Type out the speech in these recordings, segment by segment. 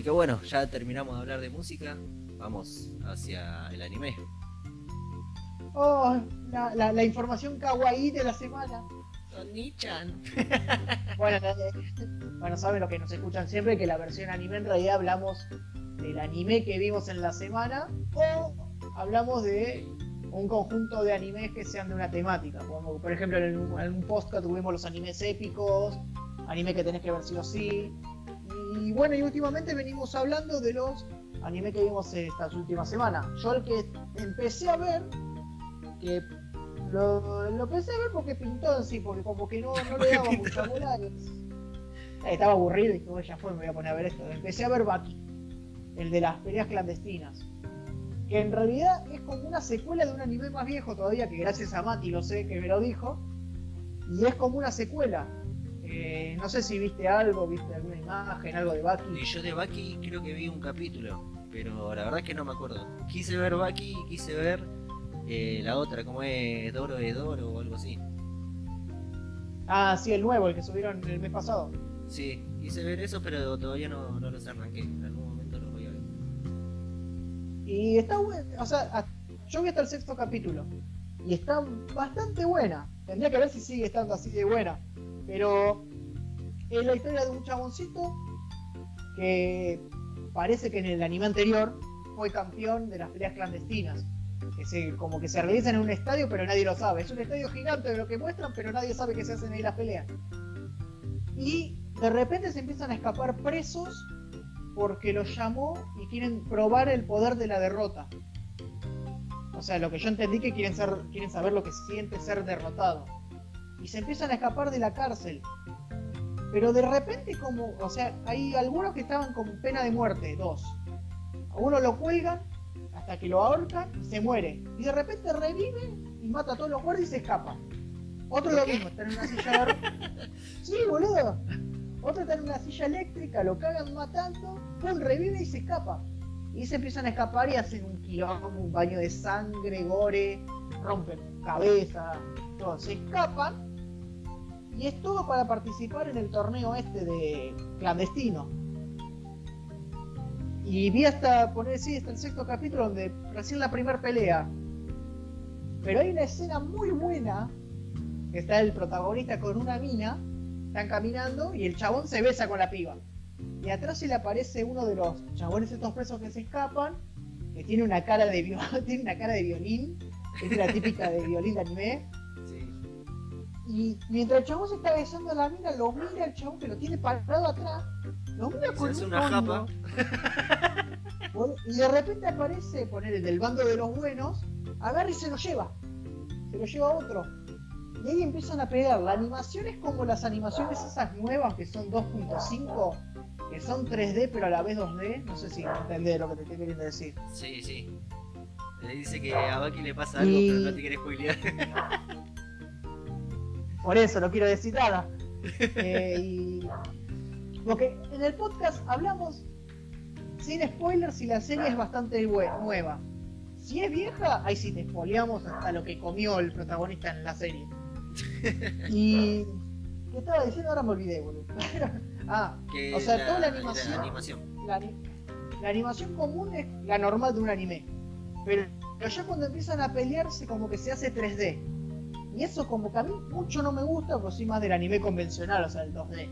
Así que bueno, ya terminamos de hablar de música. Vamos hacia el anime. Oh, la, la, la información kawaii de la semana. Nichan. Bueno, eh, bueno, saben lo que nos escuchan siempre, que la versión anime en realidad hablamos del anime que vimos en la semana o hablamos de un conjunto de animes que sean de una temática. Como, por ejemplo, en un, en un podcast tuvimos los animes épicos, anime que tenés que ver sí o sí. Y bueno, y últimamente venimos hablando de los animes que vimos estas últimas semanas. Yo el que empecé a ver, que lo, lo empecé a ver porque pintó en sí, porque como que no, no le daba mucha bola. y- Estaba aburrido y dije, "Bueno, ya fue, me voy a poner a ver esto. Empecé a ver Baki, el de las peleas clandestinas. Que en realidad es como una secuela de un anime más viejo todavía, que gracias a Mati lo sé que me lo dijo. Y es como una secuela. Eh, no sé si viste algo, viste alguna imagen, algo de Baki. Y yo de Baki creo que vi un capítulo, pero la verdad es que no me acuerdo. Quise ver Baki y quise ver eh, la otra, como es Doro de Doro o algo así. Ah, sí, el nuevo, el que subieron el mes pasado. Sí, quise ver eso, pero todavía no, no los arranqué. En algún momento los voy a ver. Y está bueno, o sea, yo vi hasta el sexto capítulo. Y está bastante buena. Tendría que ver si sigue estando así de buena. Pero es la historia de un chaboncito que parece que en el anime anterior fue campeón de las peleas clandestinas. Que se, como que se realizan en un estadio, pero nadie lo sabe. Es un estadio gigante de lo que muestran, pero nadie sabe que se hacen ahí las peleas. Y de repente se empiezan a escapar presos porque los llamó y quieren probar el poder de la derrota. O sea, lo que yo entendí que quieren, ser, quieren saber lo que siente ser derrotado. Y se empiezan a escapar de la cárcel. Pero de repente como, o sea, hay algunos que estaban con pena de muerte, dos. A uno lo cuelgan hasta que lo ahorcan y se muere. Y de repente revive y mata a todos los guardias y se escapa. Otro lo mismo, está en una silla de... Sí, boludo. Otro está en una silla eléctrica, lo cagan matando, pum, revive y se escapa. Y se empiezan a escapar y hacen un quilombo, un baño de sangre, gore, rompen cabeza, todo. Se escapan y es todo para participar en el torneo este de clandestino. Y vi hasta poner, sí, hasta el sexto capítulo donde recién la primera pelea. Pero hay una escena muy buena que está el protagonista con una mina, están caminando y el chabón se besa con la piba. Y atrás se le aparece uno de los chabones estos presos que se escapan, que tiene una cara de tiene una cara de violín, es la típica de violín de anime. Y mientras el chabón se está besando a la mina, lo mira el chabón que lo tiene parado atrás, lo mira Se con hace un una bol- y de repente aparece, poner del bando de los buenos, agarra y se lo lleva. Se lo lleva a otro. Y ahí empiezan a pelear. La animación es como las animaciones esas nuevas que son 2.5, que son 3D pero a la vez 2D. No sé si entendés lo que te estoy queriendo decir. Sí, sí. Le dice que a Baki le pasa algo, Y- pero no te quiere spoilear. Por eso no quiero decir nada. Eh, y... Porque en el podcast hablamos sin spoilers si la serie es bastante nueva. Si es vieja, ahí sí te spoileamos hasta lo que comió el protagonista en la serie. Y. ¿Qué estaba diciendo? Ahora me olvidé, boludo. ah, Que O sea, la- toda la animación- la animación. la, ani- la animación común es la normal de un anime. Pero, pero ya cuando empiezan a pelearse, como que se hace 3D. Y eso, como que a mí mucho no me gusta, porque soy más del anime convencional, o sea, el 2D.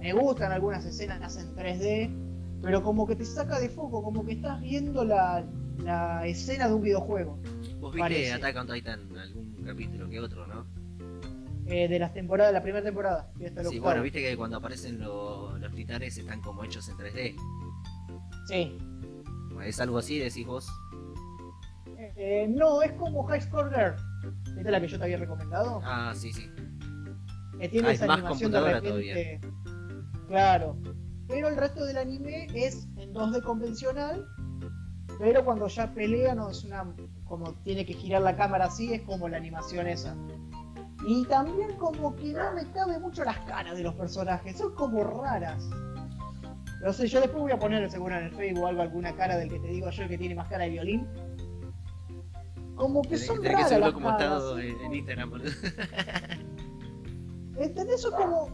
Me gustan algunas escenas en 3D, pero como que te saca de foco, como que estás viendo la, la escena de un videojuego. Vos viste Parece. Attack on Titan algún capítulo que otro, ¿no? eh, de las temporadas, de la primera temporada. lo Sí, octavo. bueno, viste que cuando aparecen los, los titanes están como hechos en 3D. Sí. ¿Es algo así, decís vos? Eh, no, es como High Score Girl. ¿Esta es la que yo te había recomendado? Ah, sí, sí. que tiene Ah, es esa más animación de repente. Claro. Pero el resto del anime es en 2D convencional. Pero cuando ya pelea, no es una. como tiene que girar la cámara así, es como la animación esa. Y también como que no me cabe mucho las caras de los personajes, son como raras. No sé, yo después voy a poner seguro en el Facebook o algo, alguna cara del que te digo yo que tiene más cara de violín. Como que son tenés que raras subirlo las como estado en, en Instagram, boludo. ¿Entendés? Eso como.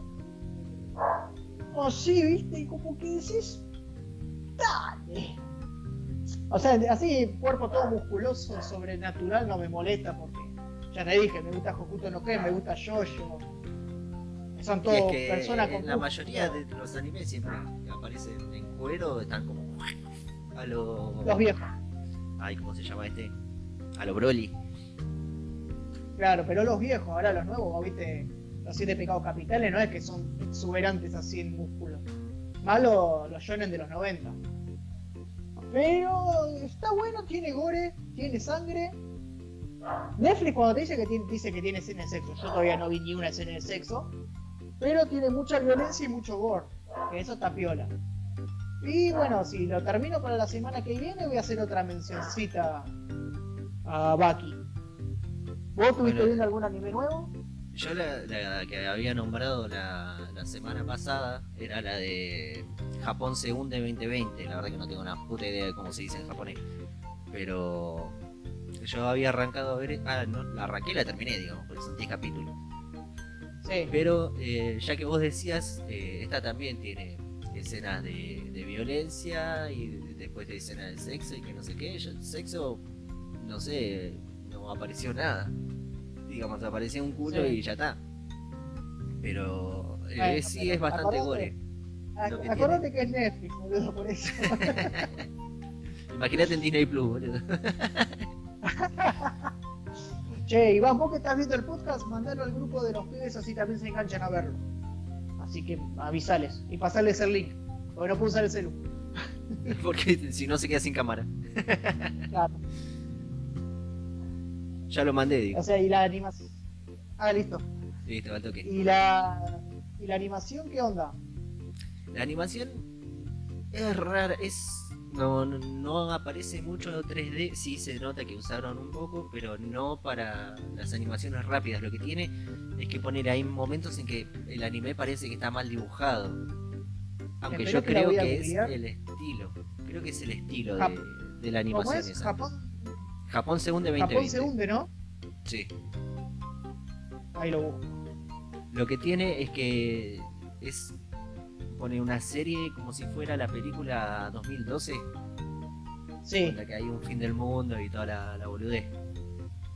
Oh, sí, viste, y como que decís. dale. O sea, así, cuerpo todo musculoso, sobrenatural, no me molesta porque ya te dije, me gusta Hokuto no Ken, me gusta Jojo. Son todos es que personas con la mayoría de los animes siempre que aparecen en cuero están como a lo. Los viejos, Ay, ¿cómo se llama este? A lo Broly. claro, pero los viejos, ahora los nuevos, vos viste, los siete pecados capitales, no es que son exuberantes así en músculo. Más los, los shonen de los 90. Pero está bueno, tiene gore, tiene sangre. Netflix cuando te dice que tiene, dice que tiene escena de sexo, yo todavía no vi ni una escena de sexo, pero tiene mucha violencia y mucho gore, que eso está piola. Y bueno, si lo termino para la semana que viene, voy a hacer otra mencioncita a Baki. ¿Vos estuviste Bueno. viendo algún anime nuevo? Yo la, la que había nombrado la, la semana pasada era la de Japón se hunde 2020. La verdad que no tengo una puta idea de cómo se dice en japonés. Pero yo había arrancado a ver. Ah, no, la arranqué y la terminé, digamos, porque son 10 capítulos. Sí. Pero eh, ya que vos decías, eh, esta también tiene escenas de, de violencia y de- después de escenas de sexo y que no sé qué. Yo, sexo, no sé, no apareció nada. Digamos, apareció un culo Sí. y ya está. Pero eh, sí pero es bastante acordate- gore. Ac- que Acordate que es Netflix, boludo, por eso. Imagínate en Disney Plus, boludo. che, Iván, vos que estás viendo el podcast, mandalo al grupo de los pibes así también se enganchan a verlo. Así que avisales y pasarles el link, porque no puedo usar el celu. Porque si no se queda sin cámara. Claro. Ya lo mandé, digo. O sea, y la animación. Ah, listo. Listo, al toque. ¿Y la, ¿Y la animación qué onda? La animación es rara, es. No, no, aparece mucho 3D, sí se nota que usaron un poco, pero no para las animaciones rápidas. Lo que tiene es que poner hay momentos en que el anime parece que está mal dibujado. Aunque yo creo que es el estilo. Creo que es el estilo de, de la ¿Cómo animación es? esa. Japón, Japón se hunde 2020. Japón se hunde, ¿no? Sí. Ahí lo busco. Lo que tiene es que es pone una serie como si fuera la película 2012, Sí, en la que hay un fin del mundo y toda la, la boludez.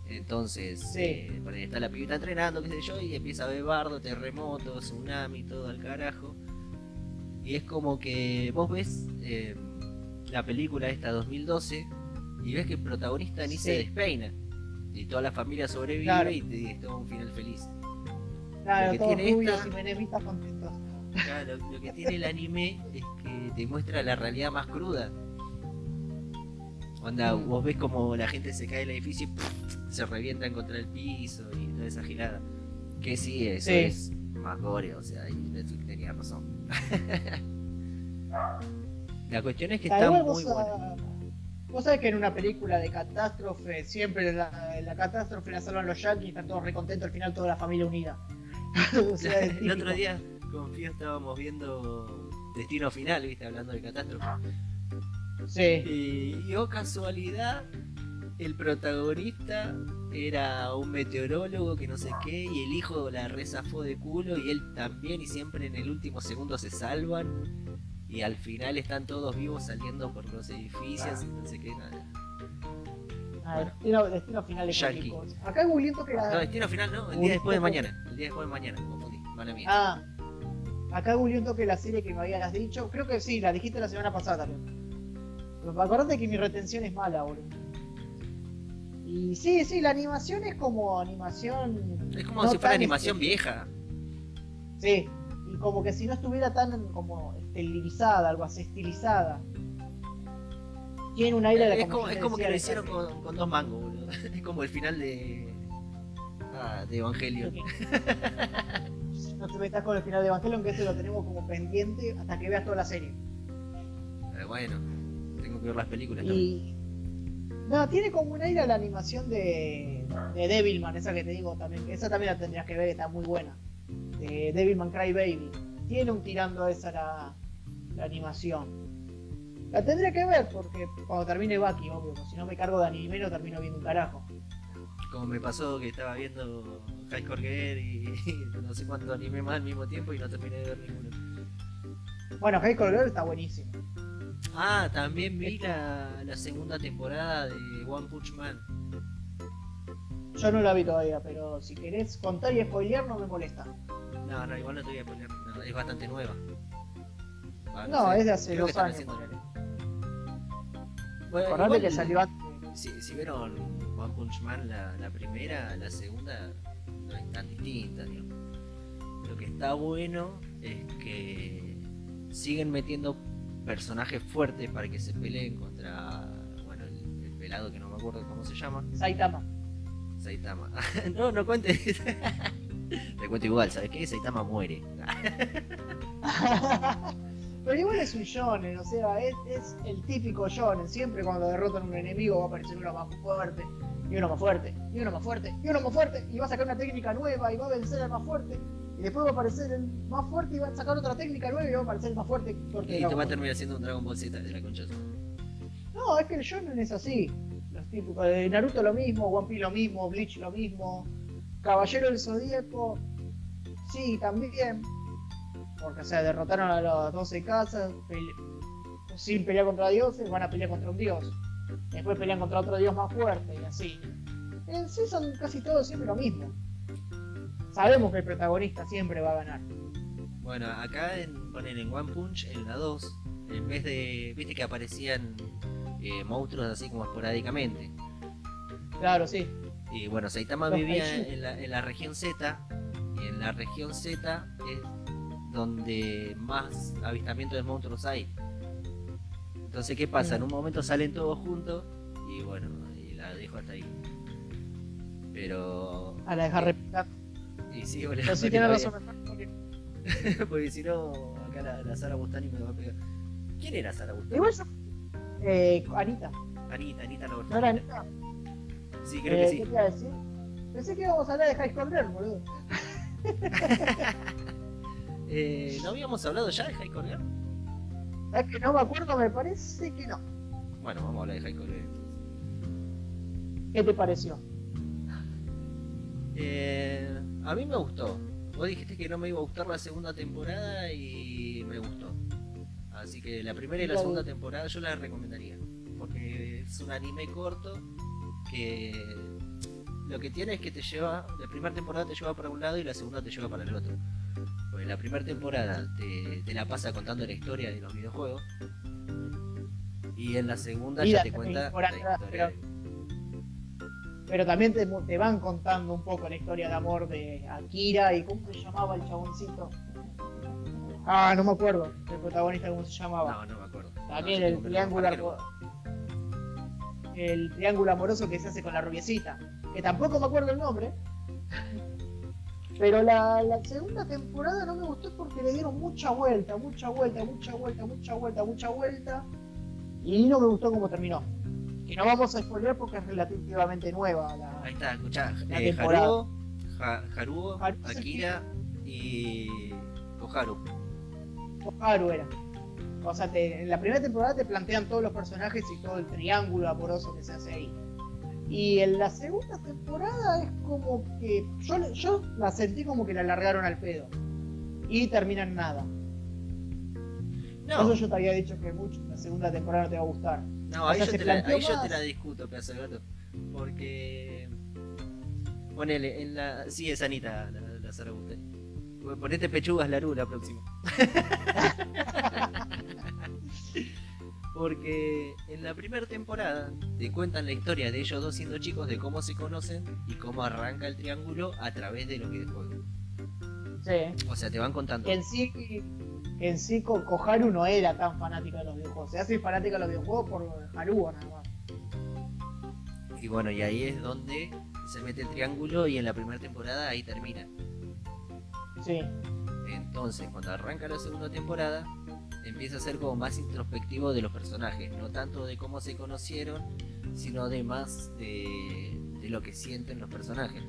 Entonces, Sí. eh, está la pibita entrenando, qué sé yo, y empieza a ver bardo, terremotos, tsunami, todo al carajo. Y es como que vos ves eh, la película esta 2012 y ves que el protagonista ni se despeina. Y toda la familia sobrevive Claro. y te, es todo un final feliz. claro, lo que tiene esta- y contentos. Claro, lo, lo que tiene el anime es que te muestra la realidad más cruda. Onda, Mm. vos ves como la gente se cae del edificio y ¡puf! se revientan contra el piso y toda esa gilada. Que sí, eso Sí. es más gore, o sea, y Netflix tenía razón. la cuestión es que está muy buena. Vos sabés que en una película de catástrofe, siempre en la, la catástrofe la salvan los yankees y están todos recontentos, al final toda la familia unida. o sea, el otro día con Fío estábamos viendo Destino Final, viste, hablando de catástrofe. Sí, Y, y, oh casualidad, el protagonista era un meteorólogo que no sé qué, y el hijo la rezafó de culo, y él también, y siempre en el último segundo se salvan, y al final están todos vivos saliendo por los edificios, y no sé qué, nada. ah, destino, destino final de cosa. Acá googleando que la. No, destino final no, el día después de mañana, el día después de mañana, confundí, mala mía. Ah, acá googleando que la serie que me habías dicho, creo que sí, la dijiste la semana pasada también. Pero acordate que mi retención es mala, boludo. Y sí, sí, la animación es como animación. es como no si fuera animación estética. vieja. Sí, como que si no estuviera tan como estilizada, algo así, estilizada. Tiene un aire de la Es como, es como que lo hicieron con dos mangos, boludo. Es como el final de. Ah, de Evangelion. No te metas con el final de Evangelion, que ese lo tenemos como pendiente hasta que veas toda la serie. Pero bueno, tengo que ver las películas también. Y. No, tiene como un aire a la animación de, de Devilman, esa que te digo también. Esa también la tendrías que ver, está muy buena. De Devilman Cry Baby. Tiene un tirando esa la, la animación. La tendría que ver porque cuando termine Baki, obvio, si no me cargo de anime no termino viendo un carajo. Como me pasó que estaba viendo High Girl y, y no sé cuánto anime más al mismo tiempo y no terminé de ver ninguno. Bueno, High Girl está buenísimo. Ah, también vi la, la segunda temporada de One Punch Man. Yo no la vi todavía, pero si querés contar y spoilear no me molesta. No, no, igual no te voy a nada, es bastante nueva. Ah, No, sé, es de hace dos años. Bueno, Acordate que salió antes. Si, si vieron One Punch Man la, la primera, la segunda no es tan distinta, digamos. Lo que está bueno es que siguen metiendo personajes fuertes para que se peleen contra bueno el, el pelado que no me acuerdo cómo se llama. Saitama. Saitama. no, no cuentes. Te cuento igual, ¿sabes qué? Saitama muere. Pero igual es un shonen, o sea, es, es el típico shonen. Siempre cuando derrotan a un enemigo va a aparecer uno más fuerte, y uno más fuerte, y uno más fuerte, y uno más fuerte, y va a sacar una técnica nueva y va a vencer al más fuerte. Y después va a aparecer el más fuerte y va a sacar otra técnica nueva y va a aparecer el más fuerte. y te va a terminar siendo un Dragon Ball Z de la concha. No, es que el shonen es así. De Naruto lo mismo, One Piece lo mismo, Bleach lo mismo, Caballero del Zodíaco, sí, también. Porque, o sea, derrotaron a las 12 casas, sin pelear contra dioses, van a pelear contra un dios. Después pelean contra otro dios más fuerte y así. En sí son casi todos siempre lo mismo. Sabemos que el protagonista siempre va a ganar. Bueno, acá en, ponen en One Punch, en la 2, en vez de. Viste que aparecían eh, monstruos así como esporádicamente. Claro, sí. Y bueno, Saitama Los vivía en la, en la región Z. Y en la región Z es donde más avistamientos de monstruos hay. Entonces, ¿qué pasa? En un momento salen todos juntos. Y bueno, y la dejo hasta ahí. Pero. A la dejar repicar. Y sí, tiene razón. porque- si no, acá la, la Sara Bustani me va a pegar. ¿Quién era Sara Bustani? Igual yo. Eh, Anita. Anita, Anita la ¿No era Anita? Sí, creo Eh, que ¿Qué sí. te iba a decir? Pensé que íbamos a hablar de High School Girl, boludo. Eh, ¿No habíamos hablado ya de High Girl? ¿Sabes que no me acuerdo? Me parece que no. Bueno, vamos a hablar de High Girl. ¿Qué te pareció? Eh, a mí me gustó. Vos dijiste que no me iba a gustar la segunda temporada y me gustó. Así que la primera y la segunda temporada yo la recomendaría. Porque es un anime corto que lo que tiene es que te lleva, la primera temporada te lleva para un lado y la segunda te lleva para el otro. Porque la primera temporada te, te la pasa contando la historia de los videojuegos. Y en la segunda Y ya la te cuenta la historia. pero- Pero también te, te van contando un poco la historia de amor de Akira y cómo se llamaba el chaboncito. Ah, no me acuerdo el protagonista cómo se llamaba. No, no me acuerdo. También No, el triángulo el triángulo amoroso que se hace con la rubiecita, que tampoco me acuerdo el nombre. Pero la, la segunda temporada no me gustó porque le dieron mucha vuelta, mucha vuelta, mucha vuelta, mucha vuelta, mucha vuelta. Y no me gustó cómo terminó. Que no vamos a spoiler porque es relativamente nueva la, Ahí está, escuchá. La Eh, temporada. Haruo, Akira y Koharu. Koharu era. O sea, te- en la primera temporada te plantean todos los personajes y todo el triángulo amoroso que se hace ahí. Y en la segunda temporada es como que. Yo, yo la sentí como que la largaron al pedo. Y termina en nada. No, Por eso yo te había dicho que mucho la segunda temporada no te va a gustar. no, ahí, o sea, yo te, la, planteó ahí yo más. te la discuto, pedazo de gato. Porque. Ponele, en la. Sí, es Anita, la, la Sara Bustani. Ponete pechugas la la próxima. Porque en la primera temporada te cuentan la historia de ellos dos siendo chicos, de cómo se conocen y cómo arranca el triángulo a través de los videojuegos. Sí. O sea, te van contando. En sí, en sí Ko- Koharu no era tan fanático de los videojuegos. Se hace fanático de los videojuegos por Haruo nada más. Y bueno, y ahí es donde se mete el triángulo y en la primera temporada ahí termina. Sí. Entonces, cuando arranca la segunda temporada, empieza a ser como más introspectivo de los personajes, no tanto de cómo se conocieron, sino de más de, de lo que sienten los personajes.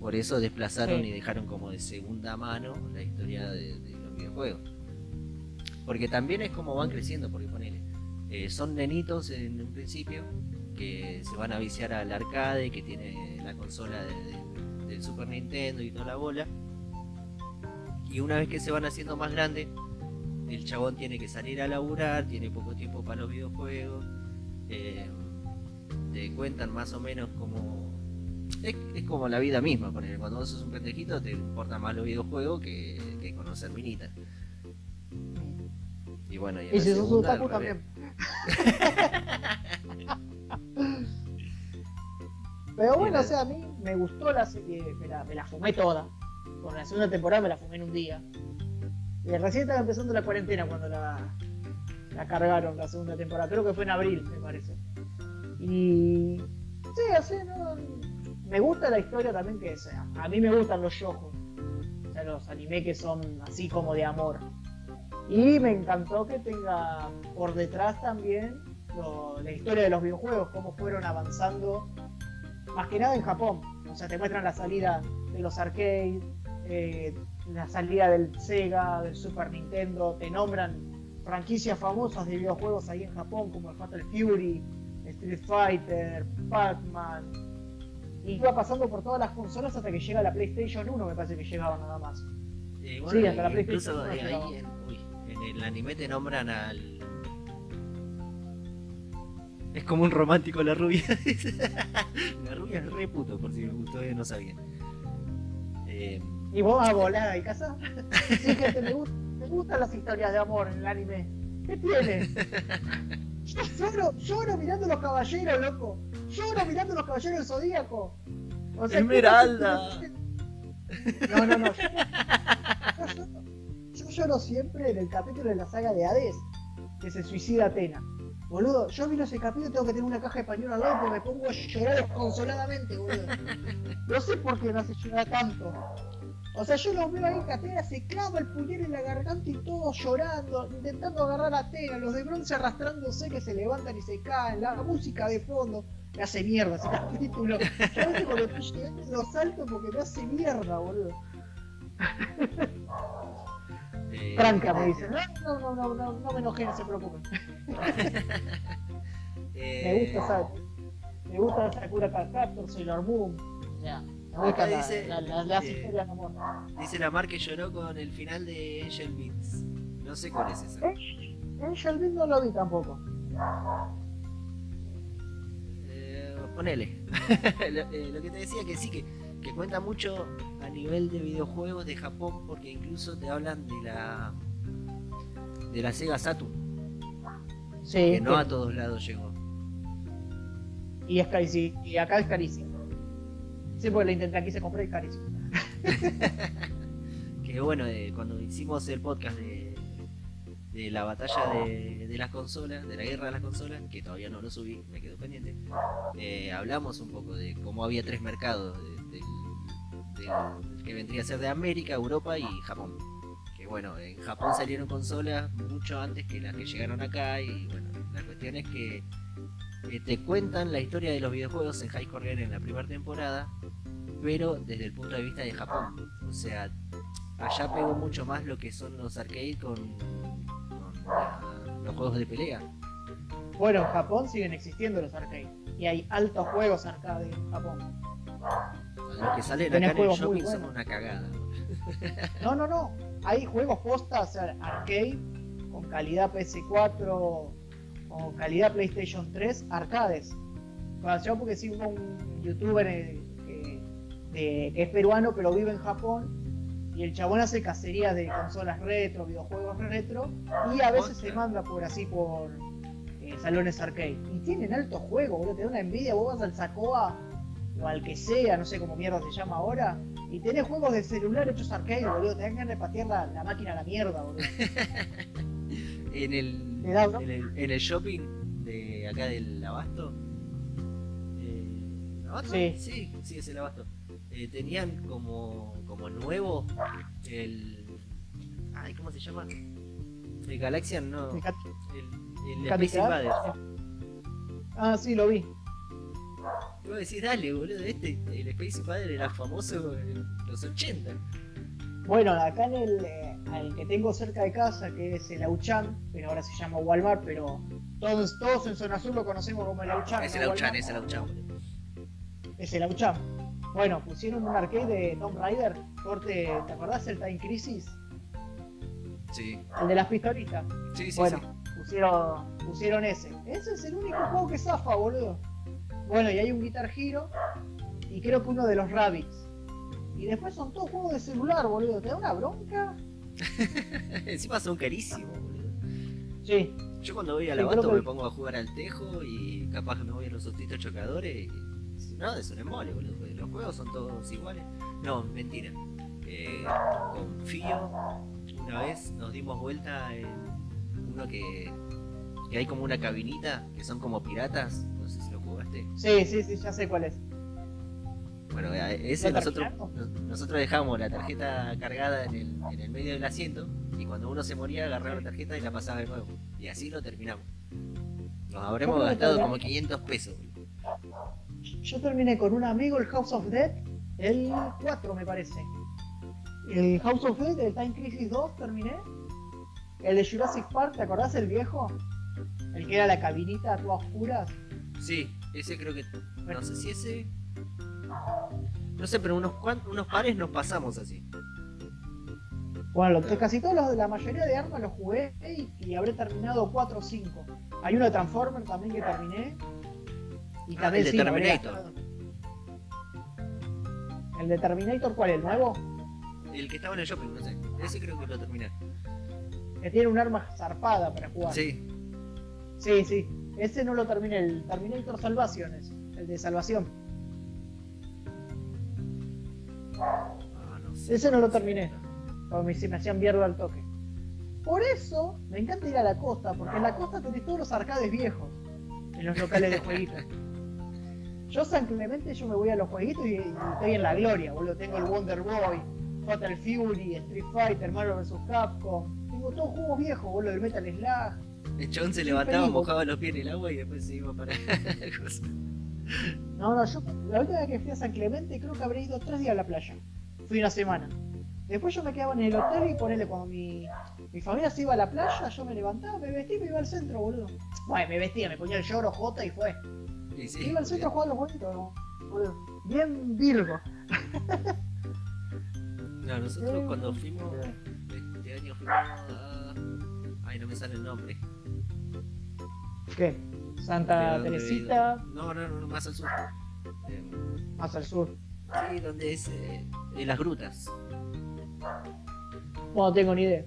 Por eso desplazaron Sí. y dejaron como de segunda mano la historia de, de los videojuegos. Porque también es como van creciendo, porque ponele, eh, son nenitos en un principio que se van a viciar al arcade, que tiene la consola de- de- del Super Nintendo y toda la bola. Y una vez que se van haciendo más grandes, el chabón tiene que salir a laburar, tiene poco tiempo para los videojuegos. eh, te cuentan más o menos como. Es, es como la vida misma, porque cuando vos sos un pendejito te importan más los videojuegos que, que conocer minitas. Y bueno, y, en Y la si sos al revés. también. Pero bueno, o sea, a mí me gustó la serie, me la, me la fumé toda. Con la segunda temporada me la fumé en un día. Y recién estaba empezando la cuarentena cuando la, la cargaron la segunda temporada. Creo que fue en abril, me parece. Y. Sí, así, ¿no? Me gusta la historia también que sea. A mí me gustan los yojo. O sea, los anime que son así como de amor. Y me encantó que tenga por detrás también la historia de los videojuegos, cómo fueron avanzando, más que nada en Japón. O sea, te muestran la salida de los arcades, eh, la salida del Sega, del Super Nintendo, te nombran franquicias famosas de videojuegos ahí en Japón, como el Fatal Fury, Street Fighter, Pac-Man. Y va pasando por todas las consolas hasta que llega la PlayStation 1, me parece que llegaba nada más. Eh, Sí, hasta la PlayStation incluso uno eh, llegaba. ahí en, uy, en el anime te nombran al. Es como un romántico la rubia. la rubia es re puto, por si ustedes no sabían. Eh, Y vos a volar y casa. Sí, gente, me, gust- me gustan las historias de amor en el anime. ¿Qué tiene? Yo lloro, lloro mirando los caballeros, loco. Lloro mirando los caballeros del zodíaco. O sea, Esmeralda. No, no, no. Yo, yo lloro- yo lloro siempre en el capítulo de la saga de Hades, que se suicida Atena. Boludo, yo miro ese capítulo y tengo que tener una caja de pañuelo al lado porque me pongo a llorar desconsoladamente, boludo. No sé por qué me hace llorar tanto. O sea, yo lo veo ahí que Atena se clava el puñal en la garganta y todos llorando, intentando agarrar a Atena, los de bronce arrastrándose que se levantan y se caen, la música de fondo. Me hace mierda ese capítulo. Yo a veces cuando estoy llegando lo salto porque me hace mierda, boludo. eh, Franca me dice, no, no, no, no, no, no me enojé, no se preocupen. eh, Me gusta esa, me gusta Sakura Captor, Sailor Moon. Me Acá gustan la- dice, la- la- las eh, historias de amor. Dice la Mar que lloró con el final de Angel Beats. No sé cuál es esa. Angel Beat no lo vi tampoco. Eh, ponele. lo, eh, lo que te decía que sí, que, que cuenta mucho a nivel de videojuegos de Japón, porque incluso te hablan de la de la Sega Saturn, Sí, que no que- a todos lados llegó. y es carísimo. Y acá es carísimo. Sí, porque la intenté aquí se compró y carísimo. Que bueno, eh, cuando hicimos el podcast de, la batalla de, de las consolas, de la guerra de las consolas, que todavía no lo subí, me quedó pendiente, eh, hablamos un poco de cómo había tres mercados, de- que vendría a ser de América, Europa y Japón. Que bueno, en Japón salieron consolas mucho antes que las que llegaron acá y bueno, la cuestión es que eh, te cuentan la historia de los videojuegos en High Girl en la primera temporada, pero desde el punto de vista de Japón. O sea, allá pegó mucho más lo que son los arcades con, con la- los juegos de pelea. Bueno, en Japón siguen existiendo los arcades. Y hay altos juegos arcade en Japón. Los que salen Tenés acá en el shopping son una cagada. No, no, no. Hay juegos posta, o sea, arcade con calidad PS4 o calidad PlayStation 3, arcades. Yo porque sigo un youtuber eh, que, de- que es peruano pero vive en Japón y el chabón hace cacerías de consolas retro, videojuegos retro y a veces se manda por así por eh, salones arcade. Y tienen altos juegos, boludo, te da una envidia, vos vas al Sacoa o al que sea, no sé cómo mierda se llama ahora, y tenés juegos de celular hechos arcade, boludo. Te dan ganas de patear la, la máquina a la mierda, boludo. En el, En el, en el shopping de acá del Abasto. eh, ¿Abasto? Sí. sí, sí, es el Abasto. Eh, tenían como, como nuevo el. Ay, ¿cómo se llama? El Galaxian, no. El, el Candy Space. Invaders. Ah, sí, lo vi. Y vos decís, dale, boludo, este, el Space Invader era famoso en los 80. Bueno, acá en el, eh, al que tengo cerca de casa, que es el Auchan, pero ahora se llama Walmart, pero todos, todos en Zona Sur lo conocemos como el Auchan. es ¿no, el Auchan, Walmart? es el Auchan. Es el Auchan. Bueno, pusieron un arcade de Tomb Raider, corte, ¿te acordás el Time Crisis? Sí, El de las pistolitas. sí, sí. bueno, sí. pusieron, pusieron ese. Ese es el único juego que zafa, boludo. Bueno, y hay un Guitar Hero y creo que uno de los Rabbids. Y después son todos juegos de celular, boludo. ¿Te da una bronca? Encima son carísimos, boludo. Sí. Yo cuando voy a Sí, la Bato que- me pongo a jugar al tejo y capaz que me voy a los autitos chocadores y si no, es un embole, boludo. Los juegos son todos iguales. No, mentira. Eh, confío. Una vez nos dimos vuelta en uno que, que hay como una cabinita que son como piratas. No sé si lo jugaste. Sí, sí, sí, ya sé cuál es. Bueno, eh, ese ¿Lo nosotros, nosotros dejamos la tarjeta cargada en el, en el medio del asiento y cuando uno se moría agarraba la tarjeta y la pasaba de nuevo. Y así lo terminamos. Nos habremos ¿Cómo lo gastado como 500 pesos. Yo terminé con un amigo el House of Dead, el 4 me parece. El House of Dead, el Time Crisis 2 terminé. El de Jurassic Park, ¿te acordás el viejo? El que era la cabinita toda oscura. Sí, ese creo que. No sé si ese. No sé, pero unos, pares nos pasamos así. Bueno, lo- casi todos los, la mayoría de armas los jugué y, y habré terminado 4 o 5. Hay uno de Transformer también que terminé. Y Ah, también el de sí, habré Terminator. ¿El de Terminator cuál? ¿El nuevo? El que estaba en el shopping, no sé. Ese creo que lo terminé. Que tiene un arma zarpada para jugar. Sí. Sí, sí. Ese no lo terminé, el Terminator Salvaciones, el de salvación. Ah, no sé. Ese no lo terminé. Me, hacían mierda al toque. Por eso me encanta ir a la costa, porque en la costa tenés todos los arcades viejos, en los locales de jueguitos. Yo San Clemente yo me voy a los jueguitos y, y estoy en la gloria, boludo. Tengo el Wonder Boy, Fatal Fury, Street Fighter, Mario vs Capcom. Tengo todos juegos viejos, boludo, el Metal Slug. El chabón se levantaba, mojaba los pies en el agua y después se iba para. No, no, yo la última vez que fui a San Clemente creo que habré ido tres días a la playa. Fui una semana. Después yo me quedaba en el hotel y ponele cuando mi, mi familia se iba a la playa, yo me levantaba, me vestía y me iba al centro, boludo. Bueno, me vestía, me ponía el lloro J y fue. Y sí, iba al centro a jugar los bonitos, boludo. Bien Virgo. No, nosotros cuando fuimos. Este año fuimos a. Ay, no me sale el nombre. ¿Qué? ¿De Santa Teresita? No, no, no, más al sur. Eh, más al sur. sí, donde es. eh, en las grutas. No tengo ni idea.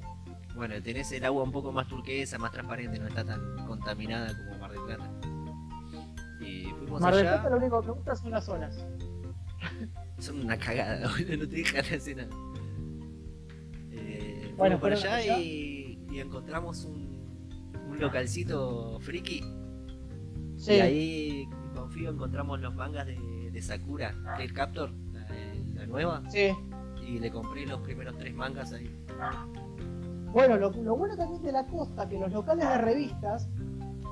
Bueno, tenés el agua un poco más turquesa, más transparente, no está tan contaminada como Mar del Plata. Y fuimos Mar del allá. Plata lo único que me gusta son las olas. Son una cagada, no te dejan hacer nada. Eh, Bueno, fuimos para allá. y, y encontramos un, un localcito friki. Sí. Y ahí confío encontramos los mangas de, de Sakura, que es Captor, la, la nueva. Sí. Y le compré los primeros tres mangas ahí. Bueno, lo, lo bueno también de la costa, que los locales de revistas,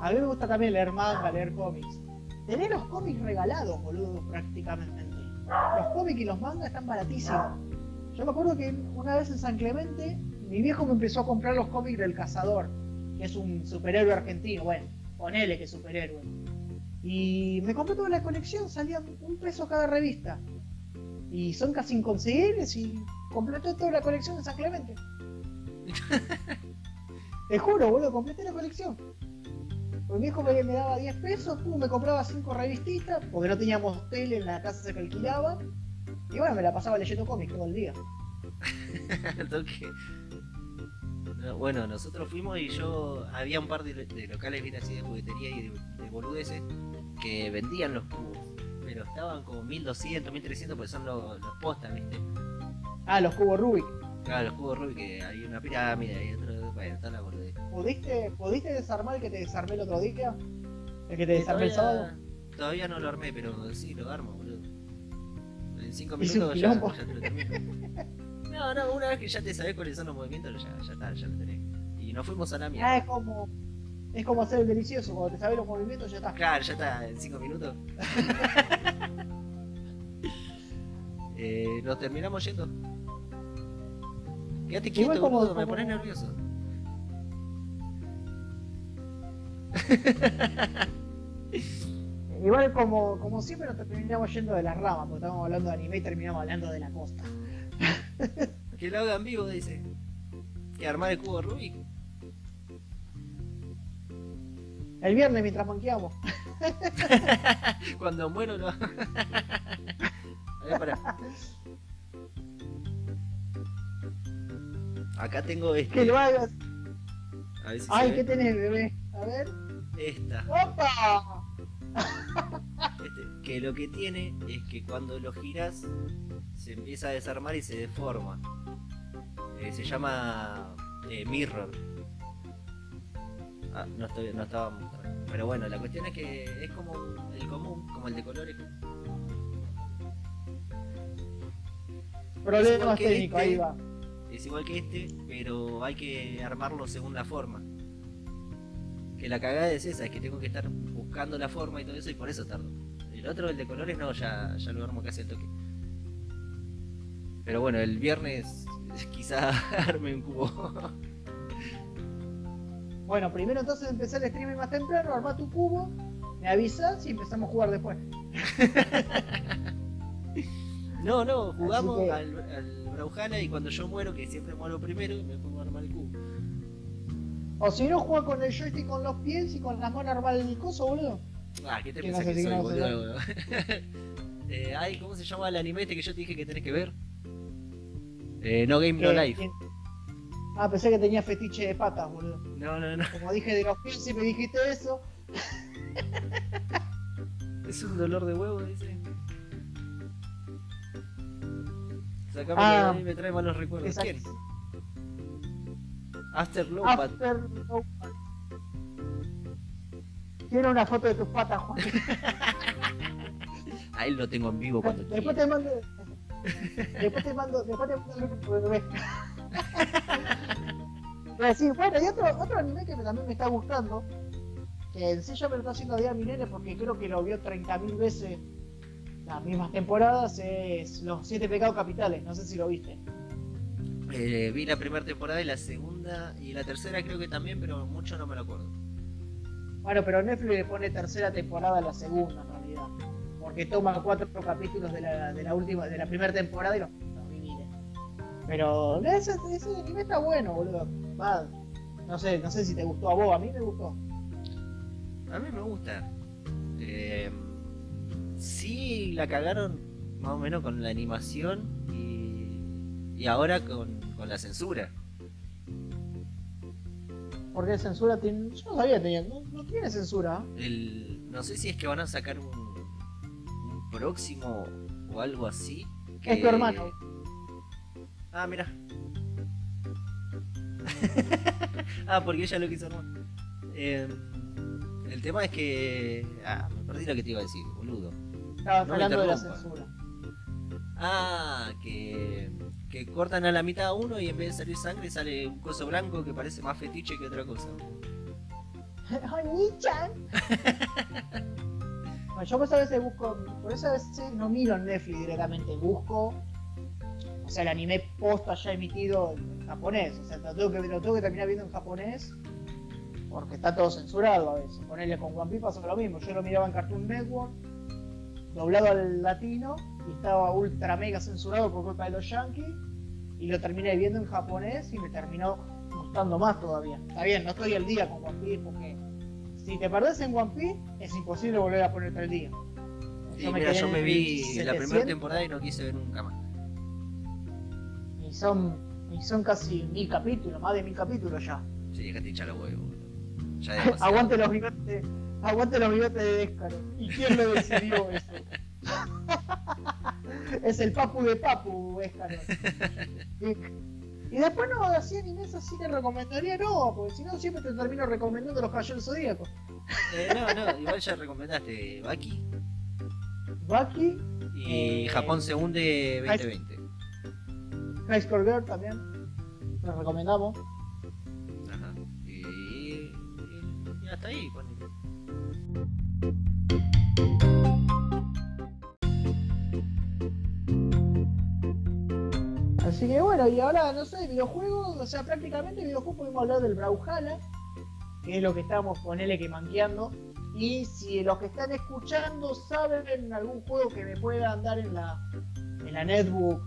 a mí me gusta también leer manga, leer cómics. Tener los cómics regalados, boludo, prácticamente. Los cómics y los mangas están baratísimos. Yo me acuerdo que una vez en San Clemente, mi viejo me empezó a comprar los cómics del Cazador, que es un superhéroe argentino, bueno, ponele que superhéroe. Y me compré toda la colección, salían un peso cada revista. Y son casi inconseguibles y completé toda la colección en San Clemente. Te juro, boludo, completé la colección. Porque mi hijo me, me daba 10 pesos, pum, me compraba 5 revistitas, porque no teníamos tele en la casa se que alquilaba. Y bueno, me la pasaba leyendo cómics todo el día. No, bueno, nosotros fuimos y yo. Había un par de, de locales, viste, así de juguetería y de, de boludeces que vendían los cubos. Pero estaban como 1200, 1300 porque son los, los postas, viste. Ah, los cubos Rubik. Claro, los cubos Rubik, que hay una pirámide, hay otro. Bueno, está la boludez. ¿Pudiste, ¿Pudiste desarmar el que te desarmé el otro día? El que te Eh, desarmé el sábado. todavía, no lo armé, pero sí, lo armo, boludo. En 5 Hice un minutos ya, ya te lo termino. No, no, una vez que ya te sabes cuáles son los movimientos, ya, ya está, ya lo tenés. Y nos fuimos a la mierda. Ah, es como. Es como hacer el delicioso, cuando te sabes los movimientos ya está. Claro, ya está, en 5 minutos. eh, nos terminamos yendo. Quédate quieto, Igual como- boludo, me pones nervioso. Igual como, como siempre nos terminamos yendo de las ramas, porque estábamos hablando de anime y terminamos hablando de la costa. Que lo hagan vivo, dice. que armar el cubo Rubik. El viernes mientras manqueamos. Cuando muero lo. A ver, pará. Acá tengo Que este. lo hagas. A ver si Ay, ¿qué ve. tenés, bebé? A ver. Esta. ¡Opa! Este, que lo que tiene es que cuando lo giras se empieza a desarmar y se deforma. Eh, se llama eh, mirror. Ah, no, estoy, no estaba mostrando. Pero bueno, la cuestión es que es como el común, como el de colores. Problemas técnicos, este. ahí va. Es igual que este, pero hay que armarlo según la forma. Que la cagada es esa, es que tengo que estar buscando la forma y todo eso y por eso tardo. El otro, el de colores, no, ya, ya lo armo casi al toque. Pero bueno, el viernes quizá arme un cubo. Bueno, primero entonces empecé el streaming más temprano, armá tu cubo, me avisas y empezamos a jugar después. no, no, jugamos que- al, al Brawlhalla y cuando yo muero, que siempre muero primero, me pongo a armar el cubo. O si no, juega con el joystick con los pies y con las manos armar el coso, boludo. Ah, ¿qué te ¿Qué pensás no sé que si soy, no a boludo? eh, ay, ¿cómo se llama el anime este que yo te dije que tenés que ver? Eh, no Game No Life. Ah, pensé que tenía fetiche de patas, boludo. No, no, no. Como dije de los pies y me dijiste eso. Es un dolor de huevo, dice. Sacame Ah, ahí, me trae malos recuerdos. ¿Quién? After Lowbat. After Quiero una foto de tus patas, Juan. A él lo tengo en vivo cuando Después quiera. te mando. Después te mando. Después te mando el a decir, bueno, y otro, otro anime que también me está gustando. Que en sí ya me lo está haciendo día mi nene porque creo que lo vio 30.000 veces las mismas temporadas. Es Los Siete Pecados Capitales. No sé si lo viste. Eh, vi la primera temporada y la segunda y la tercera creo que también, pero mucho no me lo acuerdo. Bueno, pero Netflix le pone tercera temporada a la segunda en realidad. Porque toma cuatro capítulos de la, de la última, de la primera temporada y los, los divide. Pero ese, ese anime está bueno, boludo. Va, no sé, no sé si te gustó a vos, a mí me gustó. A mí me gusta. Eh, sí, la cagaron más o menos con la animación y, y ahora con, con la censura. Porque censura tiene. Yo no sabía que tenía. No, no tiene censura. El, no sé si es que van a sacar un, un próximo o algo así. que- Es tu hermano. Ah, mira. ah, porque ella lo quiso armar. Eh, el tema es que. Ah, me perdí lo que te iba a decir, boludo. Estabas No hablando de la censura. Ah, que, que cortan a la mitad a uno y en vez de salir sangre sale un coso blanco que parece más fetiche que otra cosa. ¡Ay, Nichan! bueno, yo pues a veces busco. Por eso a veces no miro en Netflix directamente. Busco. O sea, el anime posta ya emitido en japonés. O sea, lo tengo que, lo tengo que terminar viendo en japonés. Porque está todo censurado a veces. Ponerle con One Piece pasó lo mismo. Yo lo miraba en Cartoon Network. Doblado al latino. Y estaba ultra mega censurado por culpa de los yankees. Y lo terminé viendo en japonés. Y me terminó gustando más todavía. Está bien, no estoy al día con One Piece porque si te perdés en One Piece es imposible volver a ponerte al día. Y mira, quedé yo me vi la primera 700 temporada y no quise ver nunca más. y son, y son casi mil capítulos, más de mil capítulos ya. Sí, déjate hinchar los huevos. Ya aguante los bigotes, aguante los bigotes de Descaro. ¿Y quién lo decidió eso? es el papu de papu, Descaro. Y, después no, así animes así te recomendaría, no, porque si no siempre te termino recomendando los caballeros zodíacos. Eh, no, no, igual ya recomendaste Baki Baki, y Eh, Japón se hunde 2020. High Score Girl también, los recomendamos. Ajá. Y, y, y hasta ahí, ponele. Así que bueno, y ahora no sé, videojuegos, o sea, prácticamente videojuegos podemos hablar del Brawlhalla, que es lo que estamos ponele que manqueando. Y si los que están escuchando saben algún juego que me pueda andar en la, en la netbook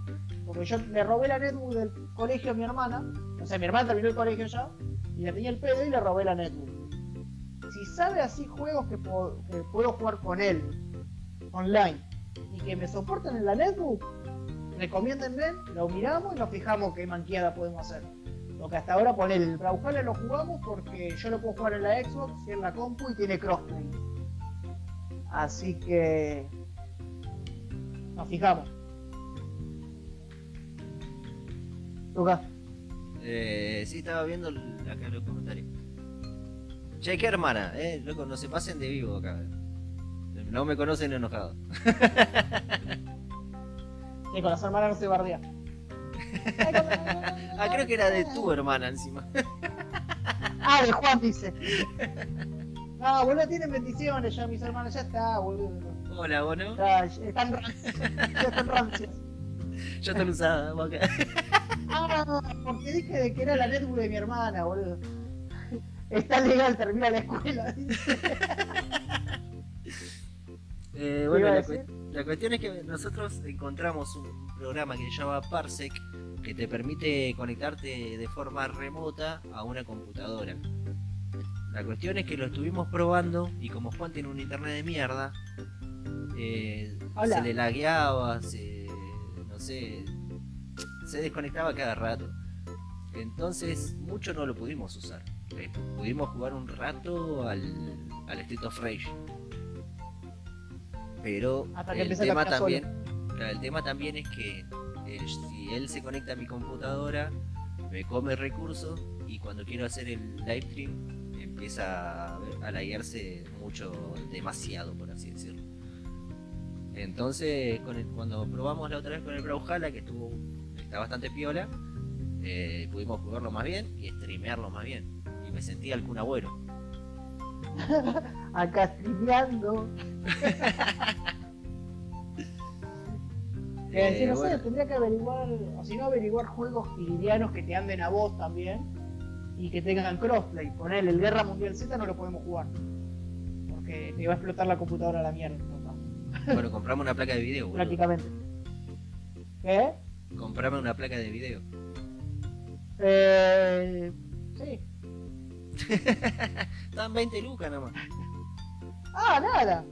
porque yo le robé la netbook del colegio a mi hermana, o sea, mi hermana terminó el colegio ya, y la tenía el pedo y le robé la netbook. Si sabe así juegos que puedo, que puedo jugar con él, online, y que me soporten en la netbook, recomiéndenme, lo miramos y nos fijamos qué manqueada podemos hacer. Lo que hasta ahora por el Brawlhalla lo jugamos porque yo lo puedo jugar en la Xbox y en la compu y tiene crossplay. Así que nos fijamos. Lucas. Eh, sí, estaba viendo acá los comentarios. Che, qué hermana, eh, loco, no se pasen de vivo acá. No me conocen enojado. Sí, con las hermanas no se bardea. ah, creo que era de tu hermana encima. ah, de Juan dice. No, boludo, tienen bendiciones ya mis hermanos, ya está, boludo. Hola, ¿vos no? Ya, están rancias. Ya están rancias. Ya están usadas, boca. Ah, porque dije de que era la netbook de mi hermana, boludo. Está legal, termina la escuela. eh, bueno, la, cu la, cuestión es que nosotros encontramos un programa que se llama Parsec que te permite conectarte de forma remota a una computadora. La cuestión es que lo estuvimos probando y como Juan tiene un internet de mierda, eh, se le lagueaba, se, no sé, se desconectaba cada rato. Entonces, mucho no lo pudimos usar. Eh, pudimos jugar un rato al, al Street of Rage. Pero el tema también, claro, el tema también es que eh, si él se conecta a mi computadora, me come recursos y cuando quiero hacer el live stream empieza a laguearse mucho, demasiado por así decirlo. Entonces, con el, cuando probamos la otra vez con el Brawlhalla, que estuvo está bastante piola, eh, pudimos jugarlo más bien y streamearlo más bien. Y me sentí algún abuelo. Acá streameando. eh, no bueno. sé, tendría que averiguar, o si no averiguar juegos livianos que te anden a vos también y que tengan crossplay. Poner el Guerra Mundial Z no lo podemos jugar. Porque te va a explotar la computadora a la mierda. Bueno, compramos una placa de video. Boludo. Prácticamente. ¿Qué? Comprame una placa de video. Eh. Sí. Estaban 20 lucas nomás. Ah, nada.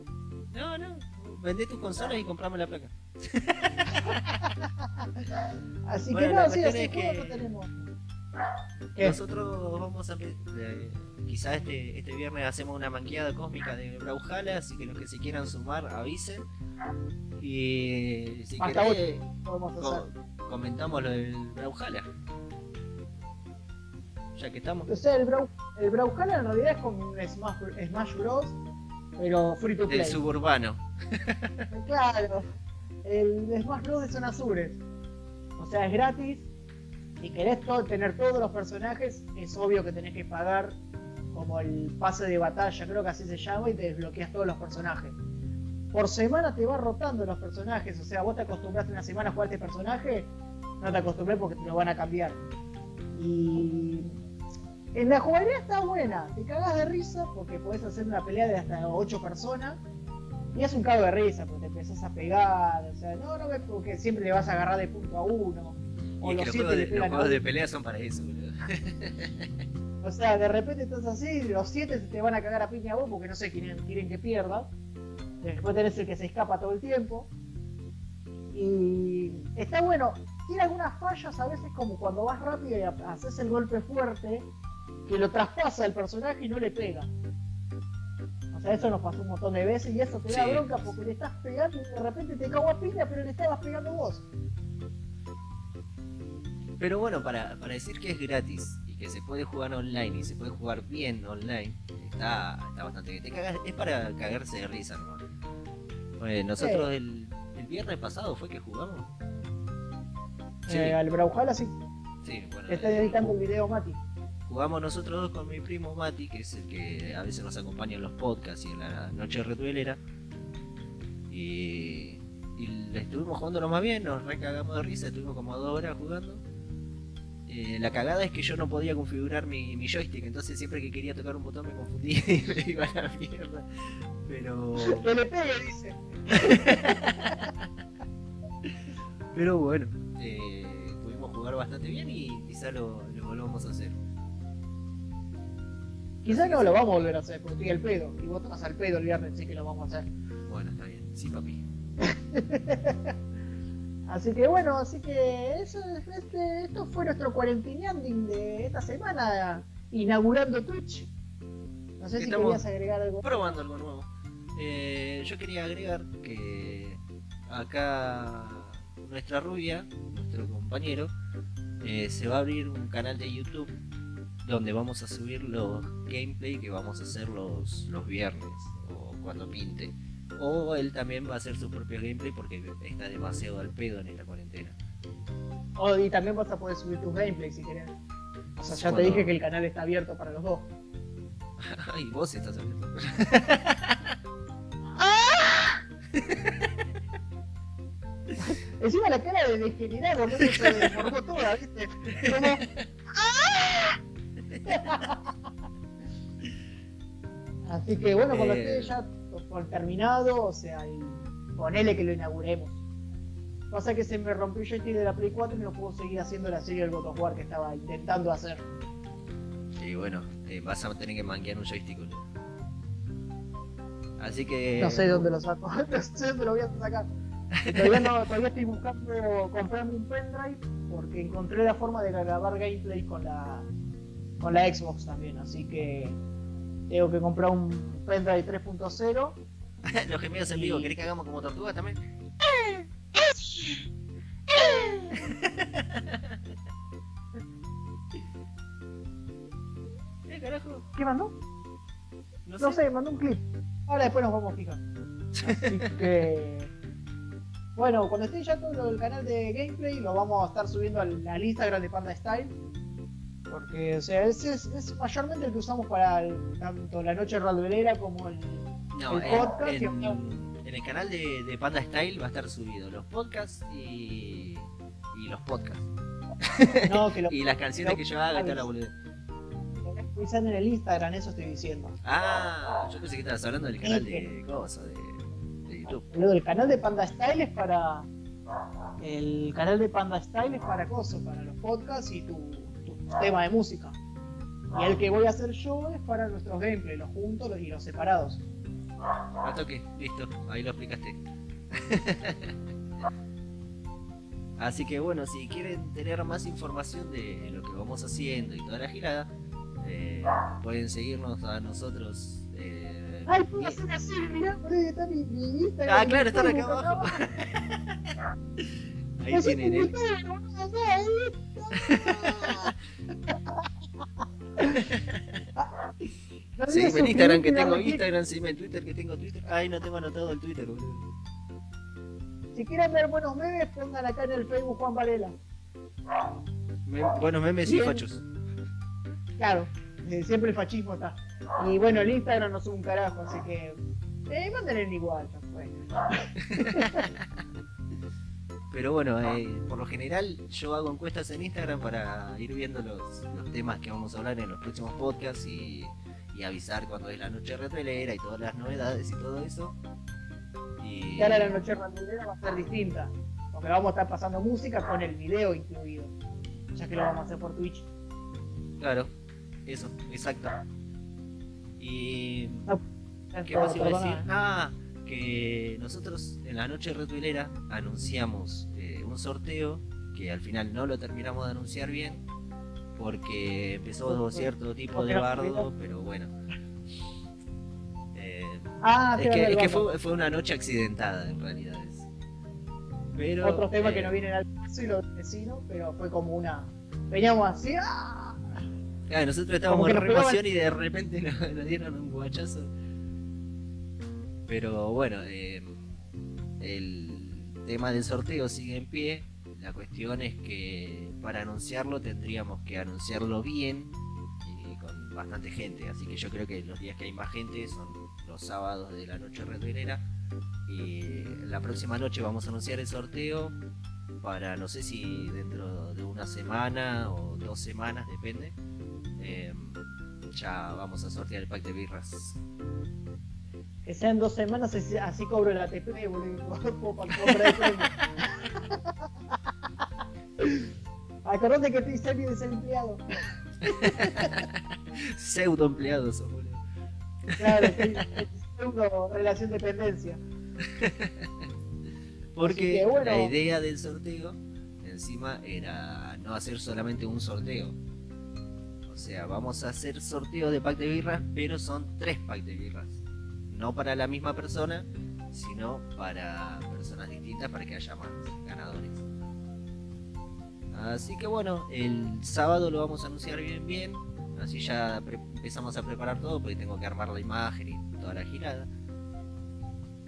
No, no. Vendé tus consolas y comprame la placa. así bueno, que no, sí, así que no tenemos. ¿Qué? Nosotros vamos a eh, quizás este, este viernes hacemos una manqueada cósmica de Brawlhalla, así que los que se quieran sumar avisen. Y si Hasta querés. Co comentamos lo del Brawlhalla. Ya que estamos. O sea, el, Braw el Brawlhalla en realidad es como un Smash, Smash Bros. Pero free to play. Del suburbano. claro. El Smash Bros. de Zona Azures. O sea, es gratis si querés todo, tener todos los personajes, es obvio que tenés que pagar como el pase de batalla, creo que así se llama, y te desbloqueas todos los personajes. Por semana te va rotando los personajes, o sea, vos te acostumbraste una semana a jugar este personaje, no te acostumbré porque te lo van a cambiar. Y en la jugabilidad está buena, te cagas de risa porque podés hacer una pelea de hasta 8 personas. Y es un cago de risa porque te empezás a pegar, o sea, no, no ves porque siempre le vas a agarrar de punto a uno y es que los juegos, de, los juegos de, pelea son para eso, boludo. o sea, de repente estás así, los siete te van a cagar a piña a vos porque no sé quieren, quieren que pierda. Después tenés el que se escapa todo el tiempo. Y está bueno. Tiene algunas fallas a veces como cuando vas rápido y haces el golpe fuerte, que lo traspasa el personaje y no le pega. O sea, eso nos pasó un montón de veces y eso te da sí. bronca porque le estás pegando y de repente te cago a piña, pero le estabas pegando vos. Pero bueno, para, para decir que es gratis y que se puede jugar online y se puede jugar bien online, está, está bastante bien. Te cagas, es para cagarse de risa, ¿no? Bueno, nosotros sí. el, el, viernes pasado fue que jugamos. Sí. Eh, al Brawlhalla sí. Sí, bueno. Está editando el video Mati. Jugamos nosotros dos con mi primo Mati, que es el que a veces nos acompaña en los podcasts y en la noche retuelera. Y, y le estuvimos jugando lo más bien, nos recagamos de risa, estuvimos como dos horas jugando. Eh, la cagada es que yo no podía configurar mi, mi, joystick, entonces siempre que quería tocar un botón me confundía y me iba a la mierda. Pero. Le pegue, dice. Pero bueno, eh, jugar bastante bien y quizá lo, lo volvamos a hacer. Quizás no lo vamos a volver a hacer, porque estoy al pedo. Y vos estás al pedo el viernes, sí que lo vamos a hacer. Bueno, está bien. Sí, papi. así que bueno, así que eso, este, esto fue nuestro cuarentineanding de esta semana, inaugurando Twitch. No sé si querías agregar algo. Probando algo nuevo. Eh, yo quería agregar que acá nuestra rubia, nuestro compañero, eh, se va a abrir un canal de YouTube donde vamos a subir los gameplay que vamos a hacer los, los viernes o cuando pinte. O él también va a hacer su propio gameplay porque está demasiado al pedo en esta cuarentena. Oh, y también vas a poder subir tus gameplays si querés. O sea, ya te dije que el canal está abierto para los dos. Ay, vos estás hablando. Encima la cara de degenerado, ¿no? se deformó toda, ¿viste? Como... Así que bueno, cuando Eh. esté ya por terminado, o sea, y ponele que lo inauguremos. Pasa que se me rompió el joystick de la Play 4 y no puedo seguir haciendo la serie del God of War que estaba intentando hacer. Y bueno, eh, vas a tener que manquear un joystick. boludo. Así que. No sé dónde lo saco, no sé dónde lo voy a sacar. Todavía, no, todavía estoy buscando comprarme un pendrive porque encontré la forma de grabar gameplay con la con la Xbox también, así que tengo que comprar un pendrive 3.0. Los gemidos en vivo, Y- ¿querés que hagamos como tortugas también? ¿Qué carajo? ¿Qué mandó? No, No sé, mandó un clip. Ahora después nos vamos a fijar. Así que bueno, cuando esté ya todo el canal de gameplay lo vamos a estar subiendo al, al Instagram de Panda Style. Porque, o sea, ese es, es mayormente el que usamos para el- tanto la noche ralverera como el, No, el podcast en- en el canal de, de Panda Style va a estar subido los podcasts y, y los podcasts. No, que lo Y las canciones que yo haga y la boludez. usando en el Instagram, eso estoy diciendo. Ah, yo pensé que estabas hablando del canal de cosas, de, de YouTube. Lo del canal de Panda Style es para. El canal de Panda Style es para cosas, para los podcasts y tu tema de música. Y el que voy a hacer yo es para nuestros gameplays, los juntos y los separados. A toque, listo, ahí lo explicaste. Así que bueno, si quieren tener más información de lo que vamos haciendo y toda la girada, eh, pueden seguirnos a nosotros. eh, Ay, puedo hacer así, mirá, por ahí está mi, mi Instagram. Ah, claro, están acá abajo. Ahí Así tienen. No Seguime en Instagram que tengo. Instagram, seguime en Twitter que tengo Twitter. Ay, no tengo anotado el Twitter, boludo. Si quieren ver buenos memes, pongan acá en el Facebook Juan Varela. Me- buenos memes y fachos. Claro, eh, siempre el fascismo está. Y bueno, el Instagram no sube un carajo, así que. Eh, mándenle igual. Pero bueno, eh, por lo general yo hago encuestas en Instagram para ir viendo los, los temas que vamos a hablar en los próximos podcasts y, y avisar cuando es la noche retrelera y todas las novedades y todo eso. Y Y ahora la noche randulera va a ser distinta. Porque vamos a estar pasando música con el video incluido. Ya que lo vamos a hacer por Twitch. claro, eso, exacto. Y Eh, ¿qué más iba a decir? Ah, que nosotros en la noche retuilera anunciamos eh, un sorteo que al final no lo terminamos de anunciar bien porque empezó Porque- cierto tipo porque de bardo, pero bueno. Eh, Ah, es que, es fue, fue una noche accidentada en realidad. es. Pero, Otro tema eh, que no viene al caso y los vecinos, pero fue como una. Veníamos así, ¡ah! claro, nosotros estábamos en emoción y de repente nos, nos dieron un guachazo. Pero bueno, eh, el tema del sorteo sigue en pie. La cuestión es que para anunciarlo tendríamos que anunciarlo bien y con bastante gente. Así que yo creo que los días que hay más gente son los sábados de la noche retruelera. Y la próxima noche vamos a anunciar el sorteo para no sé si dentro de una semana o dos semanas, depende. eh, ya vamos a sortear el pack de birras. Que sean dos semanas, así, cobro el ATP, boludo. Puedo pa- comprar el Acordate que estoy semi desempleado. Pseudo empleado sos, boludo. Claro, estoy pseudo relación dependencia. Porque que, bueno. la idea del sorteo encima era no hacer solamente un sorteo. O sea, vamos a hacer sorteo de pack de birras, pero son tres packs de birras. No para la misma persona, sino para personas distintas para que haya más ganadores. Así que bueno, el sábado lo vamos a anunciar bien bien. Así ya empezamos a preparar todo porque tengo que armar la imagen y toda la girada.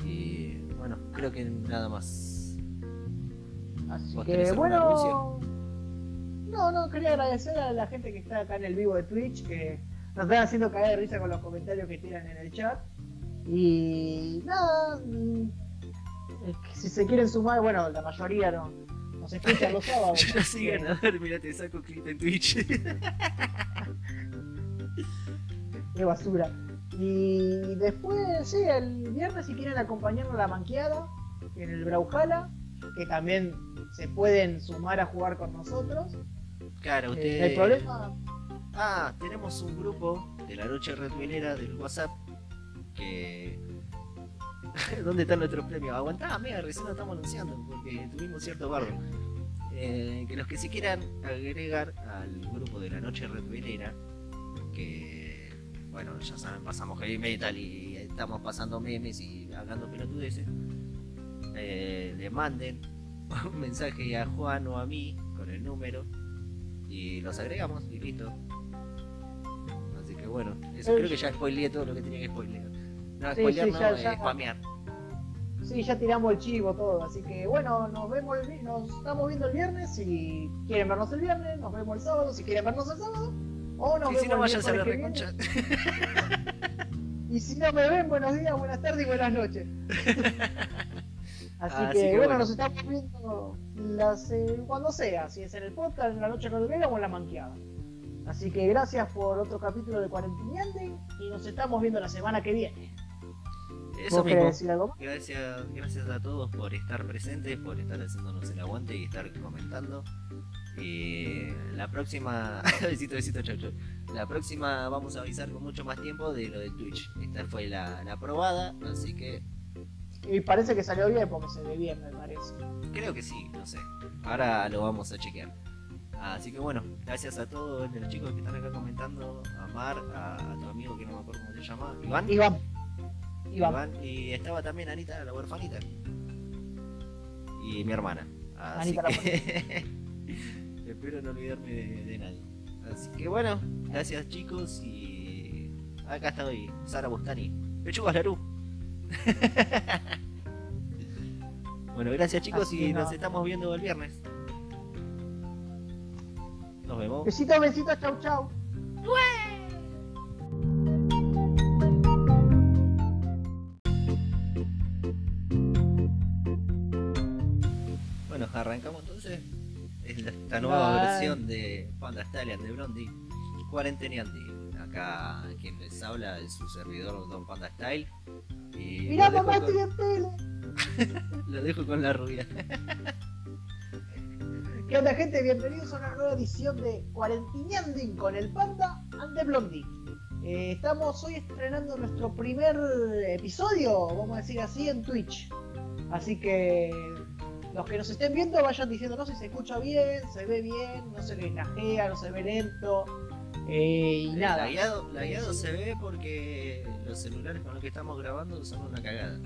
Y bueno, creo que nada más. Así ¿Vos tenés que bueno. No, no, quería agradecer a la gente que está acá en el vivo de Twitch, que nos están haciendo caer de risa con los comentarios que tiran en el chat. Y nada, mm, eh, si se quieren sumar, bueno, la mayoría no, nos escuchan los sábados. Yo no soy Eh, ganador, mira, te saco clip en Twitch. Qué basura. Y después, sí, el viernes si quieren acompañarnos a la manqueada en el Brawlhalla, que también se pueden sumar a jugar con nosotros. claro, Eh, usted. no hay problema. Ah, tenemos un grupo de la noche redvilera del WhatsApp que. ¿Dónde están nuestros premios? Aguantá, mega, recién lo estamos anunciando porque tuvimos cierto barro. Eh, que los que se quieran agregar al grupo de la noche redvilera, que bueno, ya saben, pasamos heavy metal y estamos pasando memes y hablando pelotudeces, eh, le manden un mensaje a Juan o a mí con el número y los agregamos y listo. Así que bueno, eso creo que ya spoileé todo lo que tenía que spoilear. No, Sí, sí, no, ya- eh, ya- spamear. Sí, ya tiramos el chivo todo, así que bueno, nos vemos el nos estamos viendo el viernes, si quieren vernos el viernes, nos vemos el sábado, si quieren vernos el sábado, o nos Y vemos si no, el vayan a reconcha. viene. Y si no me ven, buenos días, buenas tardes y buenas noches. Así, que, que bueno, bueno. nos estamos viendo las, eh, cuando sea, si es en el podcast, en la noche rodriguera o en la manqueada. Así que gracias por otro capítulo de Cuarentineante y nos estamos viendo la semana que viene. Eso ¿Vos querés mismo. decir algo más? Gracias, gracias a todos por estar presentes, por estar haciéndonos el aguante y estar comentando. Y la próxima, besito, besito, chau, chau. La próxima vamos a avisar con mucho más tiempo de lo de Twitch. Esta fue la, la probada, así que Y parece que salió bien porque se ve bien, me parece. creo que sí, no sé. Ahora lo vamos a chequear. Así que bueno, gracias a todos los chicos que están acá comentando, a Mar, a, a tu amigo que no me acuerdo cómo se llama, Iván. Iván. Iván. Y estaba también Anita, la huerfanita. Y mi hermana. Así Anita la que espero no olvidarme de, de nadie. Así que bueno, gracias chicos y acá estoy, Sara Bustani. Pechugas Larú. bueno, gracias chicos Así y nos estamos viendo el viernes. Nos vemos. Besitos, besitos, chau, chau. Versión de Panda Stallion de Blondie, Cuarenteneante. Acá quien les habla es su servidor Don Panda Style. Y Mirá, mamá, con, lo dejo con la rubia. ¿Qué onda, gente? Bienvenidos a una nueva edición de Cuarentineanding con el Panda and the Blondie. Eh, estamos hoy estrenando nuestro primer episodio, vamos a decir así, en Twitch. Así que los que nos estén viendo vayan diciéndonos si se escucha bien, se ve bien, no se les lajea, no se ve lento. eh, y nada. La guiado, la guiado se ve porque los celulares con los que estamos grabando son una cagada.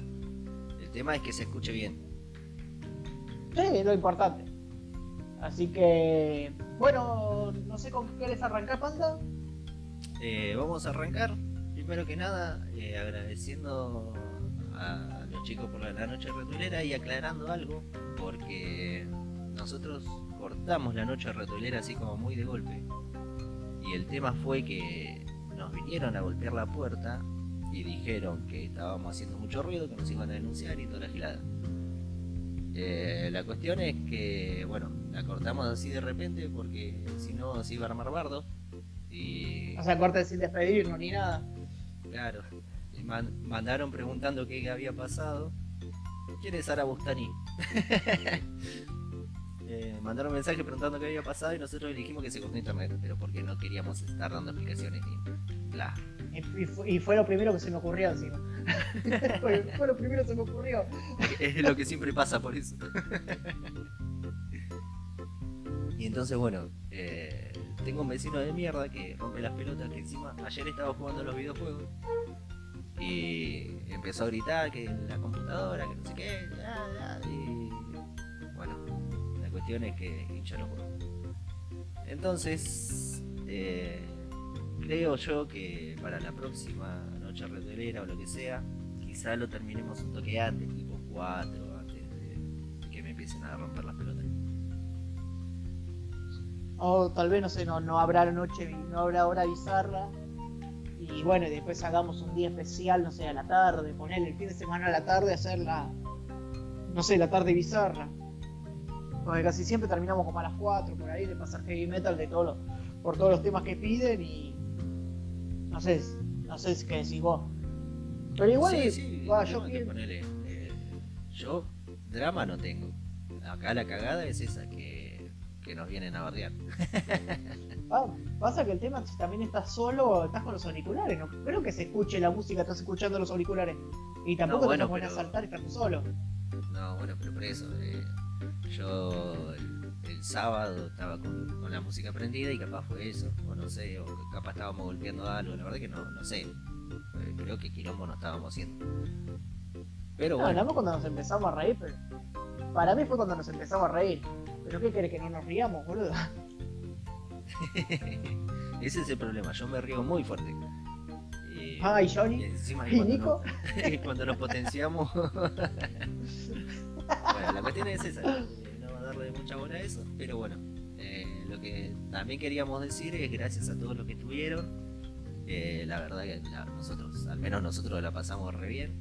El tema es que se escuche bien. Sí, es lo importante. Así que, bueno, no sé con qué querés arrancar, Panda. Eh, vamos a arrancar. Primero que nada, eh, agradeciendo a chicos por la, noche retulera y aclarando algo, porque nosotros cortamos la noche retulera así como muy de golpe. Y el tema fue que nos vinieron a golpear la puerta y dijeron que estábamos haciendo mucho ruido, que nos iban a denunciar y toda la gilada. Eh, la cuestión es que, bueno, la cortamos así de repente porque si no se iba a armar bardo. Y O sea, corte sin despedirnos ni nada. Claro. Mandaron preguntando qué había pasado. ¿Quién es Sara Bustani? eh, mandaron mensaje preguntando qué había pasado y nosotros dijimos que se cortó internet, pero porque no queríamos estar dando explicaciones ni bla. Y, fue, y fue lo primero que se me ocurrió encima. fue, fue lo primero que se me ocurrió. Es lo que siempre pasa por eso. y entonces, bueno, eh, tengo un vecino de mierda que rompe las pelotas, que encima ayer estaba jugando los videojuegos y empezó a gritar que la computadora, que no sé qué, ya, ya, y bueno, la cuestión es que hincha los juegos. Entonces, eh, creo yo que para la próxima noche retelera o lo que sea, quizá lo terminemos un toque antes, tipo 4, antes de que me empiecen a romper las pelotas. O tal vez, no sé, no, no habrá noche, no habrá hora bizarra. Y bueno, y después hagamos un día especial, no sé, a la tarde, ponerle el fin de semana a la tarde, hacer la, no sé, la tarde bizarra. Porque casi siempre terminamos como a las 4 por ahí de pasar heavy metal de todos por todos los temas que piden y no sé, no sé qué decís vos. Pero igual, Sí, sí, va, yo que ponele, eh, yo drama no tengo. Acá la cagada es esa, que, que nos vienen a bardear. Ah, pasa que el tema si también estás solo, estás con los auriculares, no creo que se escuche la música, estás escuchando los auriculares. Y tampoco No, bueno, te pones a pero- saltar estando solo. No, bueno, pero por eso. eh, yo el, el sábado estaba con, con la música prendida y capaz fue eso. O no sé, o capaz estábamos golpeando algo. La verdad que no, no sé. Eh, creo que quilombo no estábamos haciendo. Pero No, bueno, hablamos cuando nos empezamos a reír, pero para mí fue cuando nos empezamos a reír. ¿Pero qué querés que no nos riamos, boludo? ese es el problema. Yo me río muy fuerte. Y- Ah, ¿y y Johnny? encima ¿Y cuando Nico? nos- cuando nos potenciamos. bueno, la cuestión es esa. eh, No darle mucha bola a eso. Pero bueno, eh, lo que también queríamos decir es gracias a todos los que estuvieron. eh, la verdad que la- nosotros, al menos nosotros la pasamos re bien.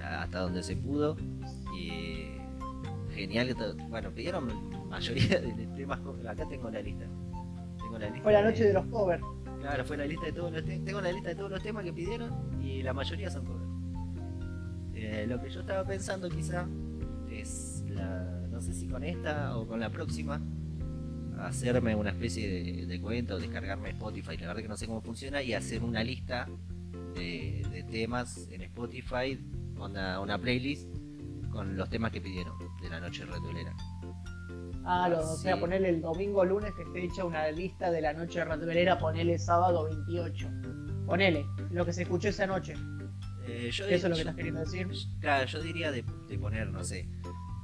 Hasta donde se pudo. Y genial Bueno, pidieron mayoría de temas. co- Acá tengo la lista. Tengo la lista Fue la noche de los covers. Claro, fue la lista de todos los te- tengo la lista de todos los temas que pidieron y la mayoría son covers. Eh, lo que yo estaba pensando quizá es la, no sé si con esta o con la próxima hacerme una especie de, de cuenta o descargarme Spotify, la verdad que no sé cómo funciona y hacer una lista de, de temas en Spotify, una, una playlist con los temas que pidieron de la noche retolera. Ah, lo, o Sí. sea, ponerle el domingo o lunes que esté hecha una lista de la noche de Ratvelera, ponele sábado 28. Ponele, lo que se escuchó esa noche. Eh, yo, Eso es lo que yo- estás queriendo decir. Claro, yo diría de, de poner, no sé,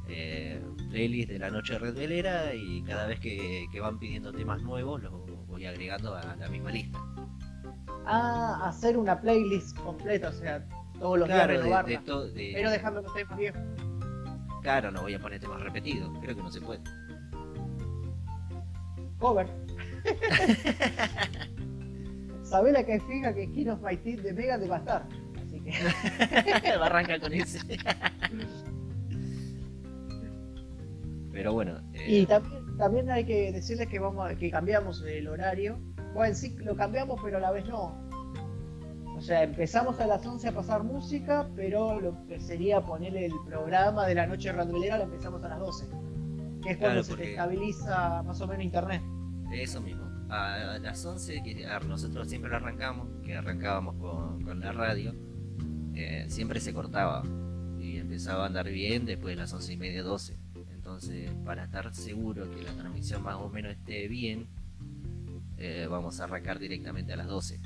eh, playlist de la noche red velera y cada vez que, que van pidiendo temas nuevos los voy agregando a la misma lista. Ah, hacer una playlist completa, o sea, todos los Claro, días de, renovarla. de to- de- Pero dejando los temas viejos. claro, no voy a poner temas repetidos, creo que no se puede. Cover. Sabés la que fija que King of My Team de Mega de estar. Así que. Arranca con ese. Pero bueno, eh, Y también, también hay que decirles que vamos a- que cambiamos el horario. Bueno, sí lo cambiamos, pero a la vez no. O sea, empezamos a las 11 a pasar música, pero lo que sería ponerle el programa de la noche randolera lo empezamos a las 12. Que es cuando Claro, se te estabiliza más o menos internet. eso mismo. A, las 11, que nosotros siempre lo arrancamos, que arrancábamos con, con la radio, eh, siempre se cortaba y empezaba a andar bien después de las 11 y media, 12. Entonces, para estar seguro que la transmisión más o menos esté bien, eh, vamos a arrancar directamente a las 12.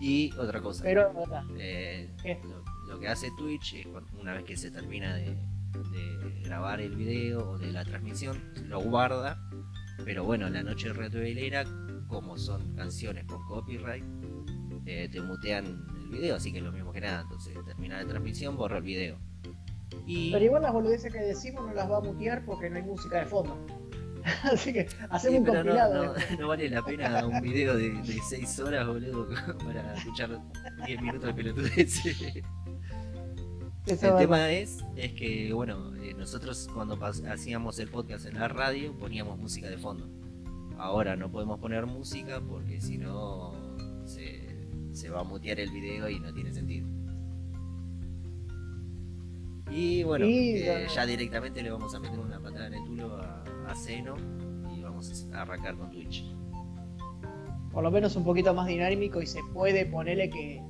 Y otra cosa, Pero, eh, lo, lo que hace Twitch es cuando- una vez que se termina de, de grabar el video o de la transmisión, lo guarda. Pero bueno, la noche retrovelera, como son canciones con copyright, eh, te mutean el video, así que es lo mismo que nada. Entonces termina la transmisión, borra el video. Y Pero igual las boludeces que decimos no las va a mutear porque no hay música de fondo. Así que sí, hacemos un pero no, compilado. no- de- no vale la pena un video de 6 horas, boludo, para escuchar 10 minutos de pelotudeces. Eso El tema es, es que, bueno, eh, nosotros cuando hacíamos el podcast en la radio poníamos música de fondo. Ahora no podemos poner música porque si no se, se va a mutear el video y no tiene sentido. Y bueno, Y, eh, bueno. ya directamente le vamos a meter una patada en el culo a, a Zeno y vamos a arrancar con Twitch. Por lo menos un poquito más dinámico y se puede ponerle que,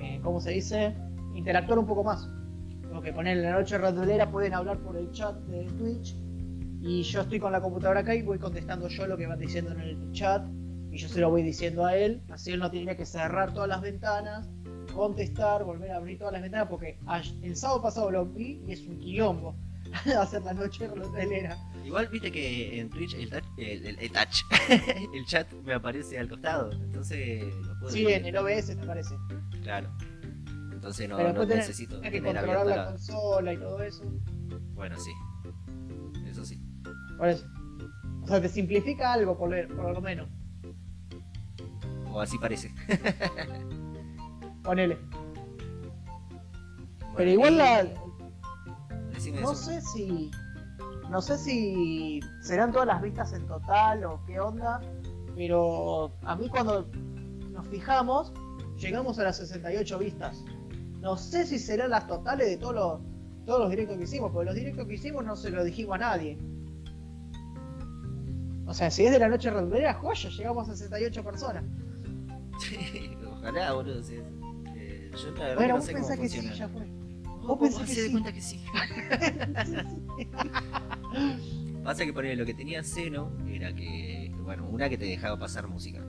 eh, ¿cómo se dice? Interactuar un poco más. Como que ponerle la noche ratulera, pueden hablar por el chat de Twitch. Y yo estoy con la computadora acá y voy contestando yo lo que van diciendo en el chat. Y yo se lo voy diciendo a él. Así él no tiene que cerrar todas las ventanas, contestar, volver a abrir todas las ventanas. Porque el sábado pasado lo vi y es un quilombo hacer la noche ratulera. Igual viste que en Twitch el, touch, el, el- el touch, el chat me aparece al costado, entonces lo puedo Sí, en el OBS me parece. Claro. Entonces no, no tenés- necesito Hay que tener controlar la la... consola y todo eso. Bueno, sí. Eso sí. Por eso. O sea, te simplifica algo, por, lo- por lo menos. O así parece. Ponele. Bueno, Pero igual la. No eso. sé si. No sé si serán todas las vistas en total o qué onda. Pero a mí cuando nos fijamos, llegamos a las 68 vistas. No sé si serán las totales de todos los, todos los directos que hicimos, porque los directos que hicimos no se lo dijimos a nadie. O sea, si es de la noche redondera, joya, llegamos a 68 personas. Ojalá, boludo. sí. Eh, yo la verdad Bueno, no vos sé cómo pensás que sí, ya fue. Que hacés de sí. cuenta que sí. Pasa que poner lo que tenía Seno era que, bueno, una que te dejaba pasar música.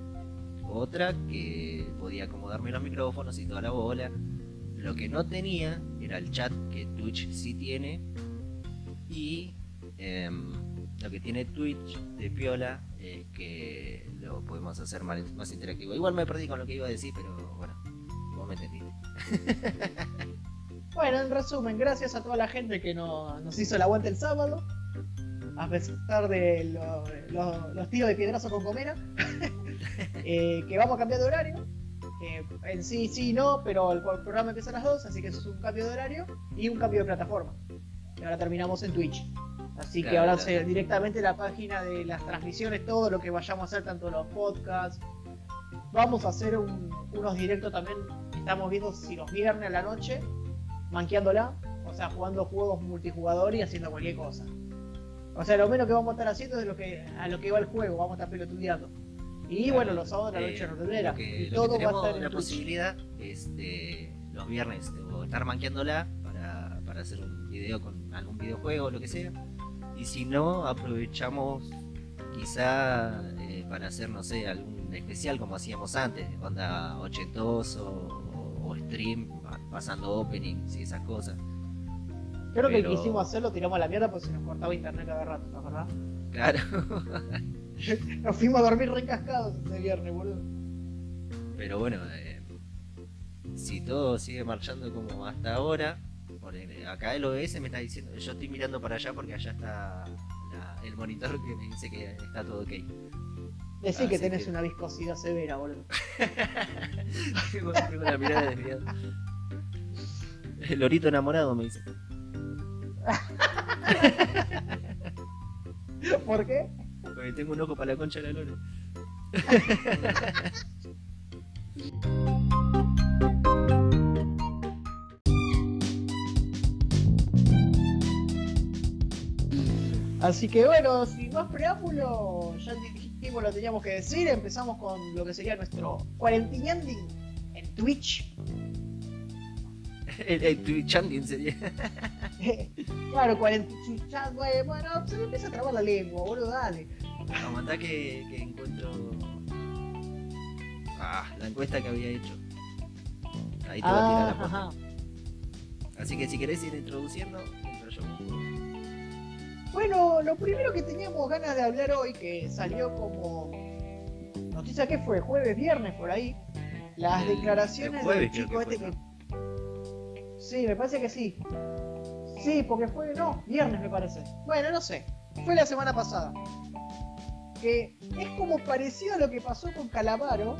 Otra que podía acomodarme los micrófonos y toda la bola. Lo que no tenía era el chat que Twitch sí tiene. Y em, lo que tiene Twitch de piola es que lo podemos hacer más, más interactivo. Igual me perdí con lo que iba a decir, pero bueno, vos me entendiste. Bueno, en resumen, gracias a toda la gente que no- nos hizo el aguante el sábado. A pesar de lo- lo- los tiros de piedrazo con Comera. eh, que vamos a cambiar de horario. que en sí, sí, no, pero el, el programa empieza a las 2, así que eso es un cambio de horario y un cambio de plataforma. Y ahora terminamos en Twitch. Así que Claro, ahora claro. se- directamente la página de las transmisiones, todo lo que vayamos a hacer, tanto los podcasts. Vamos a hacer un- unos directos también. Estamos viendo si los viernes a la noche manqueándola, o sea, jugando juegos multijugador y haciendo cualquier cosa. O sea, lo menos que vamos a estar haciendo es lo que a lo que va el juego, vamos a estar pelotudeando. Y Claro, bueno, los sábados de la eh, noche rotulera. Lo que, Y lo que todo va a estar en la Twitch. posibilidad es de los viernes de estar manqueándola para, para hacer un video con algún videojuego o lo que sea. Y si no, aprovechamos quizá eh, para hacer, no sé, algún especial como hacíamos antes, onda ochentoso o, o stream, pasando openings y esas cosas. Creo que pero- quisimos hacerlo, tiramos a la mierda porque se nos cortaba internet cada rato, ¿te acordás? Claro. Nos fuimos a dormir recascados ese viernes, boludo. Pero bueno, eh, si todo sigue marchando como hasta ahora, acá el OBS me está diciendo, yo estoy mirando para allá porque allá está la- el monitor que me dice que está todo ok. Decí que tenés que- una viscosidad severa, boludo. tengo, tengo la mirada desviada. El lorito enamorado me dice. ¿Por qué? Porque tengo un ojo para la concha de la lora. Así que bueno, sin más preámbulo, ya dijimos lo teníamos que decir. Empezamos con lo que sería nuestro cuarentineanding en Twitch. El, el Twitchanding sería. claro, cuarentineanding. Bueno, se me empieza a trabar la lengua, boludo, dale. Aguantá que, que encuentro. Ah, la encuesta que había hecho. Ahí te va a tirar la Ah, ajá. Así que si querés ir introduciendo, entro yo. Bueno, lo primero que teníamos ganas de hablar hoy, que salió como noticia que fue jueves, viernes por ahí, las El- declaraciones el jueves del chico que este fue, que... Sí, me parece que sí. Sí, porque fue, no, viernes me parece. Bueno, no sé. Fue la semana pasada. Que es como parecido a lo que pasó con Calamaro.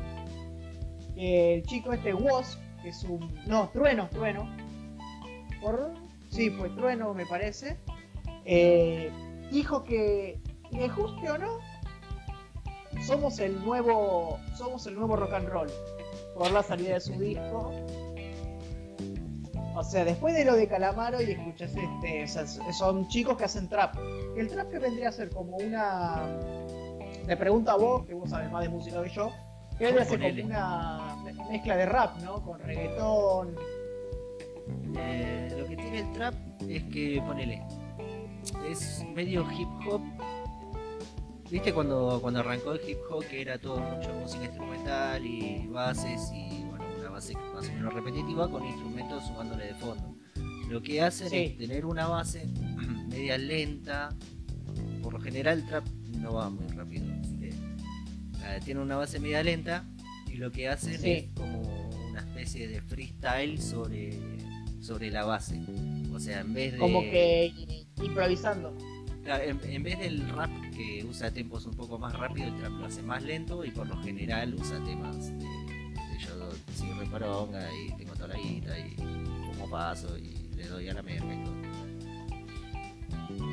el chico este Woz, que es un... No, Trueno, Trueno. Por... Sí, fue Trueno me parece. Eh, dijo que, le guste o no, somos el nuevo, somos el nuevo rock and roll por la salida de su disco. O sea, después de lo de Calamaro y escuchas este, o sea, son chicos que hacen trap. El trap que vendría a ser como una. Te pregunto a vos, que vos sabes más de música que yo, que vendría a ser como una mezcla de rap, ¿no? Con reggaetón. Eh, lo que tiene el trap es que, ponele, es medio hip hop. ¿Viste cuando, cuando arrancó el hip hop que era todo mucho música instrumental y bases y base más o menos repetitiva con instrumentos sumándole de fondo? Lo que hacen Sí. es tener una base media lenta. Por lo general el trap no va muy rápido, eh, tiene una base media lenta y lo que hacen Sí. es como una especie de freestyle sobre, sobre la base. O sea, en vez de. Como que improvisando. En, en vez del rap que usa tempos un poco más rápido, el trap lo hace más lento y por lo general usa temas de, soy reparonga y tengo toda la guita y como paso y le doy a la merca y todo.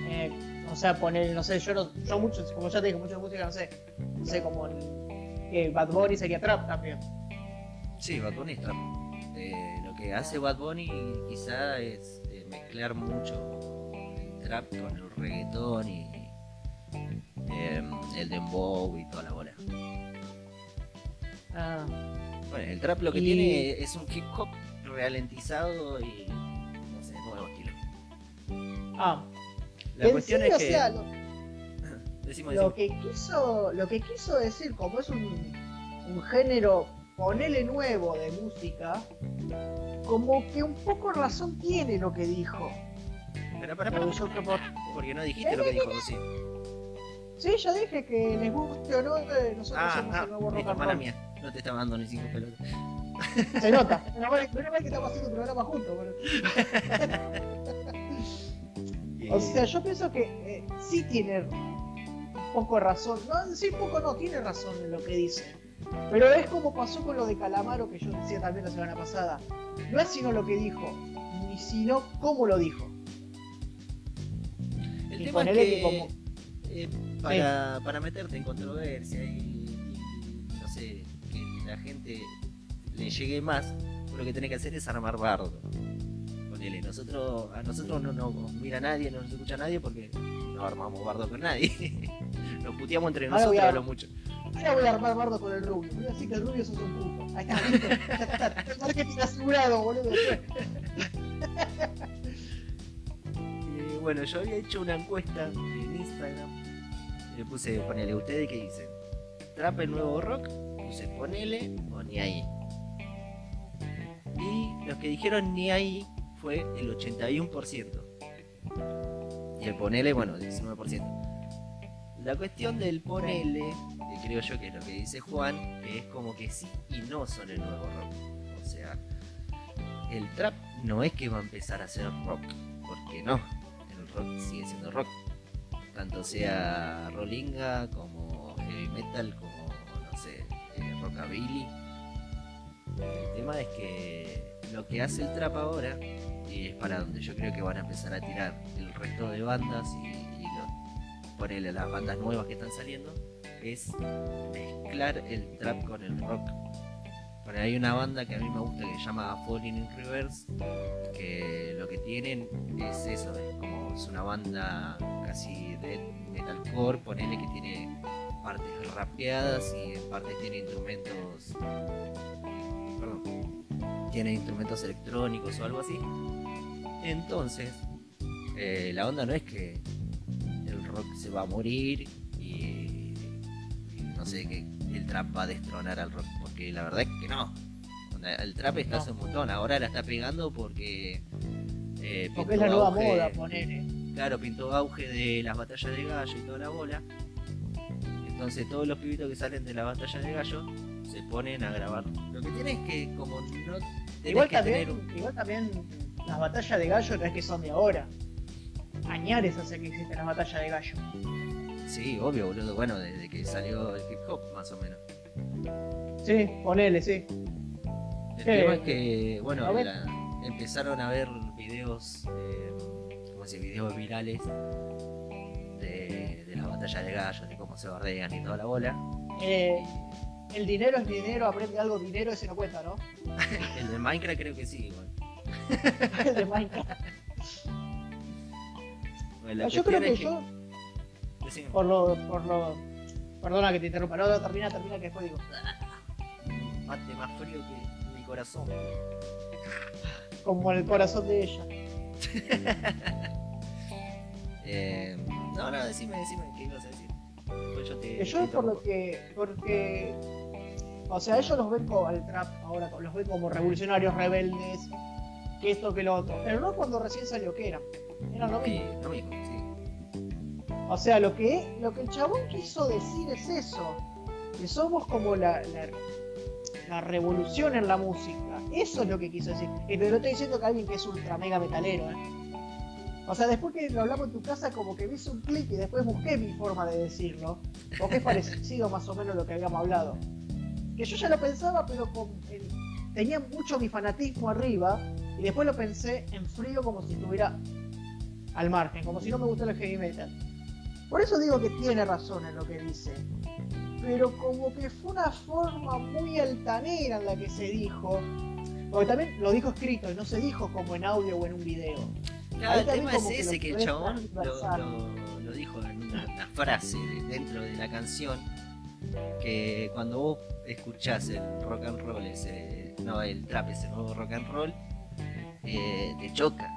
Eh, o sea, poner, no sé, yo no, yo mucho, como ya te dije, mucho música, no sé. No sé, como el, Bad Bunny sería trap también. Sí, Bad Bunny es trap. Eh, lo que hace Bad Bunny quizá es eh, mezclar mucho el trap con el reggaetón y el dembow y toda la bola. Ah, Bueno, el trap lo que Y- tiene es un hip hop ralentizado y no sé, nuevo estilo. ah. La En cuestión sí, es o que. sea, lo, decimos, lo decimos. que quiso, lo que quiso decir, como es un, un género, ponele nuevo de música, como que un poco razón tiene lo que dijo. Pero para, yo creo por- porque no dijiste lo que dijo sí. Sí, ya dije que les guste o no, eh, nosotros Ah, somos ah, el nuevo rock and roll. mía. No te estaba dando ni cinco pelotas. Se nota. Mal, menos mal que estamos haciendo un programa juntos. boludo. Y- O sea, yo pienso que eh, sí tiene poco razón. No, sí, poco no, tiene razón en lo que dice. Pero es como pasó con lo de Calamaro, que yo decía también la semana pasada. No es sino lo que dijo, ni sino cómo lo dijo. el y tema es que, como- eh, para, para meterte en controversia y, y, no sé, la gente le llegue más, lo que tenés que hacer es armar bardo. Ponele, nosotros, a nosotros no nos mira nadie, no nos escucha nadie porque no armamos bardo con nadie. nos puteamos entre Ahora nosotros a- lo mucho. Ahora voy a armar bardo con el rubio. Voy a decir que el rubio sos un puto. Ahí está, listo. Ya está. El marketing asegurado, boludo. Bueno, yo había hecho una encuesta en Instagram. Le puse, ponele, ¿ustedes qué dicen? ¿Trap el nuevo rock? Puse, ponele o ni ahí. Y los que dijeron ni ahí fue el 81%. Y el ponele, bueno, el 19%. La cuestión del ponele, que creo yo que es lo que dice Juan, que es como que sí y no son el nuevo rock. O sea, el trap no es que va a empezar a ser rock, porque no, el rock sigue siendo rock. Tanto sea rollinga como heavy metal, como, rockabilly. El tema es que lo que hace el trap ahora, y es para donde yo creo que van a empezar a tirar el resto de bandas y, y lo- ponerle las bandas nuevas que están saliendo, es mezclar el trap con el rock. Bueno, hay una banda que a mí me gusta que se llama Falling in Reverse, que lo que tienen es eso, es como es una banda casi de metalcore, ponele que tiene partes rapeadas y en partes tiene instrumentos, perdón, tiene instrumentos electrónicos o algo así. Entonces, eh, la onda no es que el rock se va a morir y, y no sé, que el trap va a destronar al rock, porque la verdad es que no. El trap está No. hace un montón, ahora la está pegando porque... eh, Porque es la nueva auge- moda, ponele. Claro, pintó auge de las batallas de gallo y toda la bola. Entonces todos los pibitos que salen de la batalla de gallo se ponen a grabar. Lo que tiene es que como no Igual también, tener un- igual también las batallas de gallo no es que son de ahora. Añares hace que existen las batallas de gallo. Sí, obvio, boludo. Bueno, desde que salió el hip hop, más o menos. Sí, ponele, sí. El Sí. tema es que, bueno, la- empezaron a ver videos, eh, ¿cómo se dice? Videos virales de, de las batallas de gallos, de se bardean y toda la bola. Eh, el dinero es dinero, aprende algo dinero, ese no cuenta, ¿no? El de Minecraft creo que sí, igual. el de Minecraft. Bueno, yo creo que es yo, Decime. por lo, por lo. Perdona que te interrumpa, no, no, termina, termina que después digo. Mate más frío que mi corazón. Como el corazón de ella. Eh, no, no, decime, decime, Después yo te. Yo te por lo que. Porque. O sea, ellos los ven como al trap ahora, los ven como revolucionarios, rebeldes, que esto, que lo otro. El rock cuando recién salió, ¿qué era? Era lo Sí, mismo. lo mismo, sí. O sea, lo que, lo que el chabón quiso decir es eso. Que somos como la, la, la revolución en la música. Eso es lo que quiso decir. Y te lo estoy diciendo que alguien que es ultra mega metalero, ¿eh? O sea, después que lo hablamos en tu casa, como que hice un clic y después busqué mi forma de decirlo. Porque es parecido más o menos lo que habíamos hablado. Que yo ya lo pensaba, pero tenía mucho mi fanatismo arriba. Y después lo pensé en frío como si estuviera al margen, como si no me gustara el heavy metal. Por eso digo que tiene razón en lo que dice. Pero como que fue una forma muy altanera en la que se dijo. Porque también lo dijo escrito y no se dijo como en audio o en un video. Claro, el tema es que ese, que el chabón lo, transversar. lo- lo dijo en una, frase de- dentro de la canción, que cuando vos escuchás el rock and roll, ese, no, el trap, ese nuevo rock and roll, eh, te choca.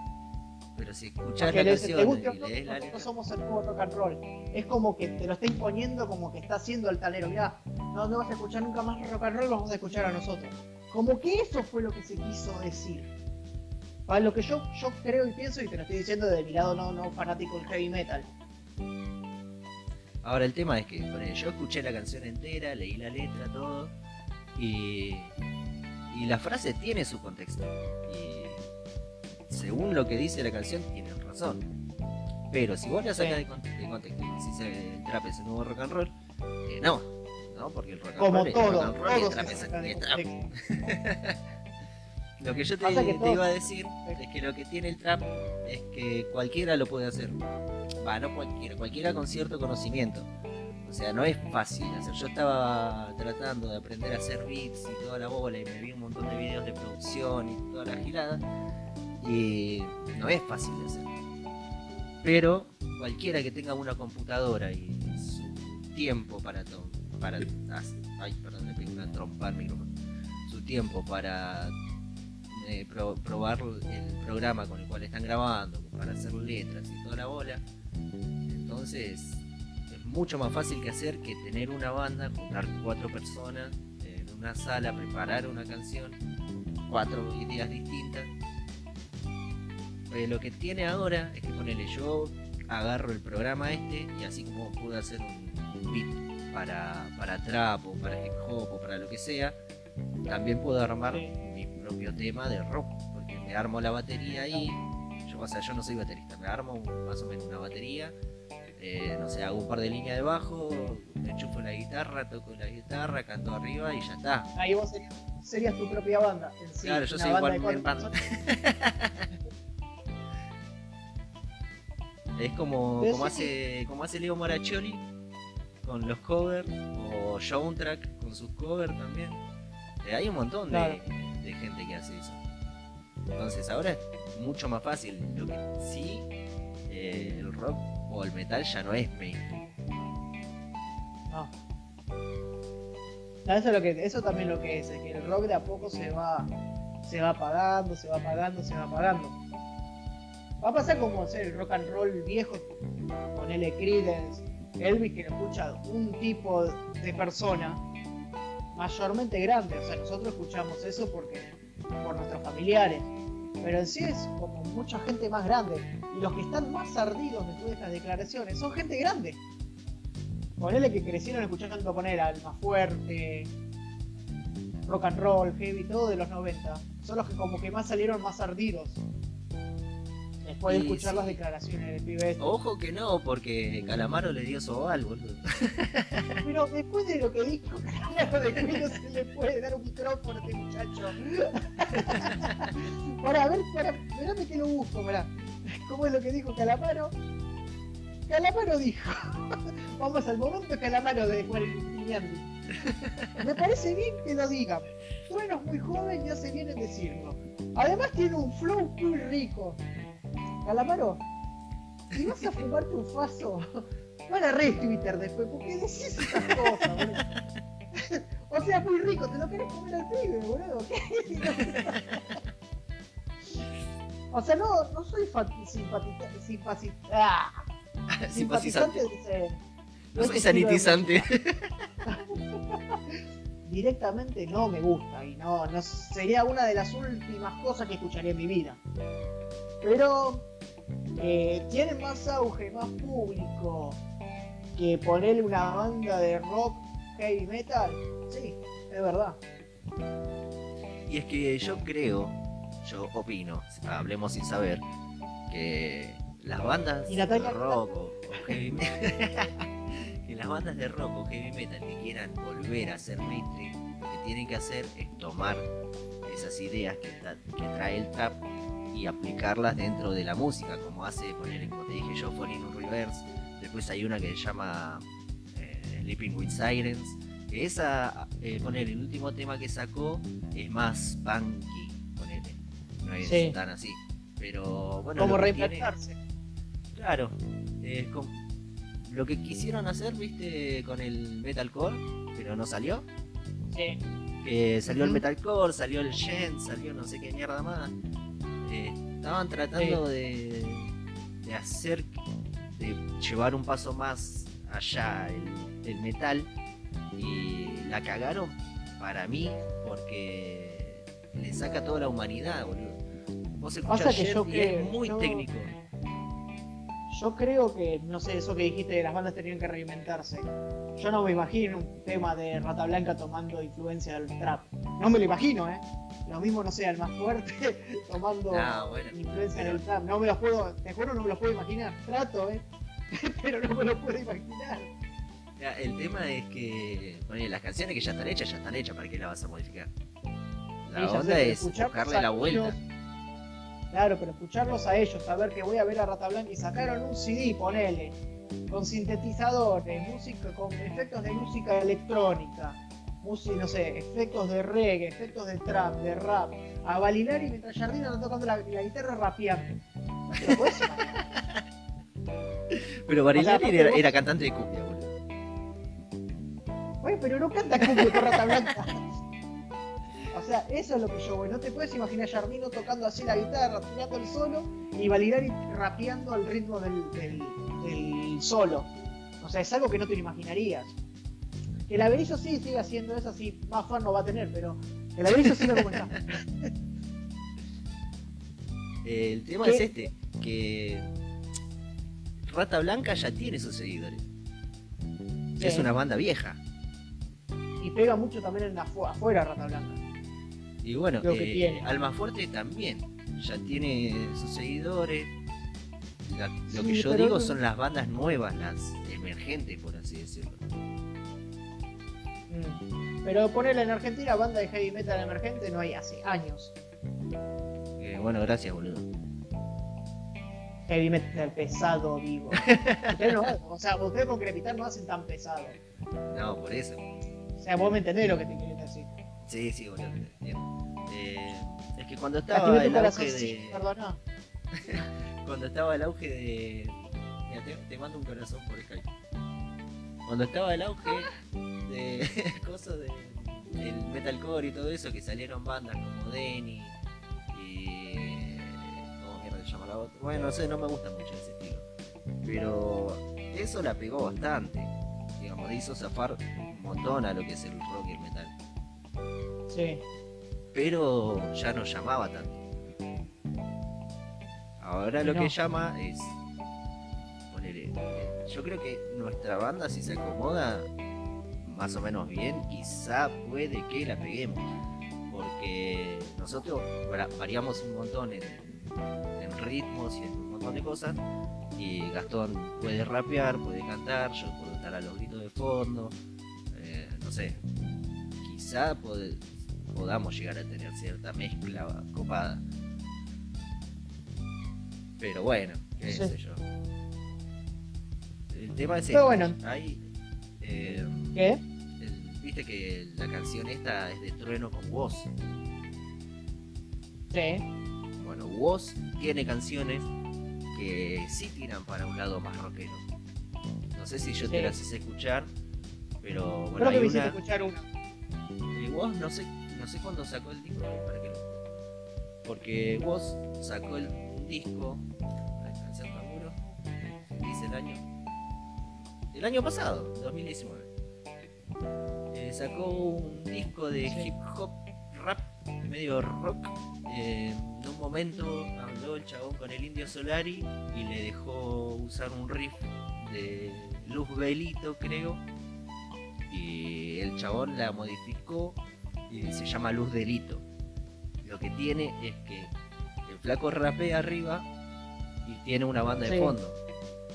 Pero si escuchás Porque la te canción y no, lees la letra, somos el nuevo rock and roll. Es como que te lo está imponiendo como que está haciendo altanero. Mirá, no, no vas a escuchar nunca más rock and roll, vamos a escuchar a nosotros. Como que eso fue lo que se quiso decir. Para lo que yo, yo creo y pienso, y te lo estoy diciendo de mi lado no, no fanático del heavy metal. Ahora el tema es que yo escuché la canción entera, leí la letra, todo, y, y la frase tiene su contexto. Y según lo que dice la canción, tienen razón. Pero si vos la sacás de, con- de contexto y decís eh, el trap es el nuevo rock and roll, eh, no, no, porque el rock and Como roll es todo, rock and roll y el trap se es, es trap. Lo que yo te, Pasa que te todo- iba a decir es que lo que tiene el trap es que cualquiera lo puede hacer. Va, no cualquiera, cualquiera con cierto conocimiento. O sea, no es fácil hacer. Yo estaba tratando de aprender a hacer beats y toda la bola y me vi un montón de videos de producción y toda la gilada. Y no es fácil de hacer. Pero cualquiera que tenga una computadora y su tiempo para... to- para ay, perdón, le pegué una trompa al micrófono. Su tiempo para eh, pro- probar el programa con el cual están grabando, para hacer letras y toda la bola. Entonces es mucho más fácil que hacer que tener una banda, juntar cuatro personas en una sala, preparar una canción, cuatro ideas distintas. Eh, lo que tiene ahora es que ponele yo agarro el programa este y así como pude hacer un, un beat para, para trap o para hip hop o para lo que sea, también puedo armar propio tema de rock, porque me armo la batería ahí, yo, o sea, yo no soy baterista, me armo un- más o menos una batería, eh, no sé, hago un par de líneas de bajo, me enchufo la guitarra, toco la guitarra, canto arriba y ya está. Ahí vos serías, serías tu propia banda. En sí, Claro, yo soy cuatro band. personas. Es como, como, hace, como hace Leo Moraccioli con los covers, o Soundtrack con sus covers también. Eh, hay un montón Claro. de, gente que hace eso. Entonces ahora es mucho más fácil. Lo que sí, eh, el rock o el metal ya no es mainstream. No. No, eso, es lo que, eso también lo que es, es que el rock de a poco se va, se va apagando, se va apagando, se va apagando. Va a pasar como ser el rock and roll viejo, con L. Creedence, Elvis, que lo escucha un tipo de persona mayormente grande. O sea, nosotros escuchamos eso porque por nuestros familiares. Pero en sí es como mucha gente más grande. Y los que están más ardidos de estas declaraciones son gente grande. Ponele que crecieron escuchando poner Alma Fuerte, rock and roll, heavy, todo de los 90. Son los que como que más salieron más ardidos. Después de escuchar sí. las declaraciones del pibe este. Ojo que no, porque Calamaro le dio soval, boludo. Pero después de lo que dijo, claro, de que no se le puede dar un micrófono a este muchacho. Para, a ver, para, espérame que lo busco, pará. ¿Cómo es lo que dijo Calamaro? Calamaro dijo. Vamos al momento Calamaro de Juan Piñandi. Me parece bien que lo digan. Bueno, es muy joven y hace bien en decirlo. Además tiene un flow muy rico. Calamaro, si vas a fumarte un faso, no agarrés Twitter después, porque decís esas cosas, boludo. O sea, es muy rico, te lo querés comer al pibe, boludo. O sea, no, no soy simpatizante, simpatizante, Simpatizante. No de soy sanitizante. directamente no me gusta y no, no sería una de las últimas cosas que escucharía en mi vida. Pero eh, tiene más auge, más público que ponerle una banda de rock heavy metal. Sí, es verdad. Y es que yo creo, yo opino, hablemos sin saber, que las bandas Y de rock o, o heavy metal, que las bandas de rock o heavy metal que quieran volver a ser mainstream, lo que tienen que hacer es tomar esas ideas que, que trae el trap y aplicarlas dentro de la música, como hace, poner, como te dije yo, Falling in Reverse. Después hay una que se llama eh, Sleeping with Sirens. Que esa, eh, poner el último tema que sacó es más punky, ponele. No es Sí. tan así. Pero bueno, Como reinventarse. Claro. eh, com- lo que quisieron hacer, viste, con el metalcore, pero no salió. Sí. Que salió el metalcore, salió el gen, salió no sé qué mierda más. Estaban tratando de, de hacer, de llevar un paso más allá el, el metal y la cagaron para mí porque le saca toda la humanidad, boludo. Vos escuchás Pasa que Jet yo y es muy yo- técnico. Yo creo que, no sé, eso que dijiste de las bandas tenían que reinventarse. Yo no me imagino un tema de Rata Blanca tomando influencia del trap. No me lo imagino, ¿eh? Lo mismo no sea el más fuerte tomando bueno, influencia pero- del trap. No me los puedo, te juro, no me los puedo imaginar. Trato, ¿eh? Pero no me lo puedo imaginar. Ya, el tema es que ponele, las canciones que ya están hechas, ya están hechas, ¿para qué las vas a modificar? La sé, onda es buscarle la vuelta. Claro, pero escucharlos a ellos, saber que voy a ver a Rata Blanca y sacaron un CD, ponele, con sintetizadores, música, con efectos de música electrónica, música, no sé, efectos de reggae, efectos de trap, de rap, a Balinari mientras Jardín anda tocando la, la guitarra rapeando. Pero O sea, Barilari era, vos- era cantante de cumbia, boludo. Oye, pero no canta cumbia con Rata Blanca. O sea, eso es lo que yo voy. No te puedes imaginar a Jardino tocando así la guitarra, tirando el solo, y Balinari rapeando al ritmo del, del- del solo. O sea, es algo que no te lo imaginarías. Que el Averizo sí sigue haciendo eso, así más fan no va a tener, pero el Averizo sigue como está. El tema ¿Qué? es este, que Rata Blanca ya tiene sus seguidores. Sí. Es una banda vieja. Y pega mucho también en afu- afuera Rata Blanca. Y bueno, Lo que eh, tiene. Alma Fuerte también. Ya tiene sus seguidores. La- lo que yo digo son las bandas nuevas, las emergentes, por así decirlo. Mm. Pero ponerle en Argentina banda de heavy metal emergente no hay hace años. Eh, bueno, gracias, boludo. Heavy metal pesado, digo. No, o sea, ustedes con Crepitar no hacen tan pesado. No, por eso. O sea, vos me entendés lo que te quiero decir. Sí, sí, boludo. Eh, es que cuando estaba el auge de. perdona. Cuando estaba el auge de. Mira, te, te mando un corazón por Skype. Cuando estaba el auge de cosas de el metalcore y todo eso, que salieron bandas como Denny y. ¿Cómo mierda se llama la otra? Bueno, no sé, no me gusta mucho ese estilo. Pero eso la pegó bastante. Digamos, le hizo zafar un montón a lo que es el rock y el metal. Sí. pero ya no llamaba tanto. Ahora lo No. que llama es. ponele, yo creo que nuestra banda, si se acomoda más o menos bien, quizá puede que la peguemos. Porque nosotros va- variamos un montón en, en ritmos y en un montón de cosas. Y Gastón puede rapear, puede cantar, yo puedo estar a los gritos de fondo. eh, no sé, quizá pod- podamos llegar a tener cierta mezcla copada. Pero bueno, qué Sí. sé yo. El tema es Pero este, bueno. eh, el viste que la canción esta es de Trueno con Woz. Sí. Bueno, Woz tiene canciones que sí tiran para un lado más rockero. No sé si yo te las hice escuchar, pero bueno, Creo que hay me hiciste una. escuchar una. Woz no sé, no sé cuándo sacó el disco, para que lo- porque Woz sacó el, un disco, Tamburo, dice el año, el año pasado, 2019. Eh, sacó un disco de Sí. hip hop, rap, medio rock. Eh, en un momento habló el chabón con el Indio Solari y le dejó usar un riff de Luz Belito, creo. Y el chabón la modificó y se llama Luz Delito. Lo que tiene es que el flaco rapea arriba y tiene una banda de fondo.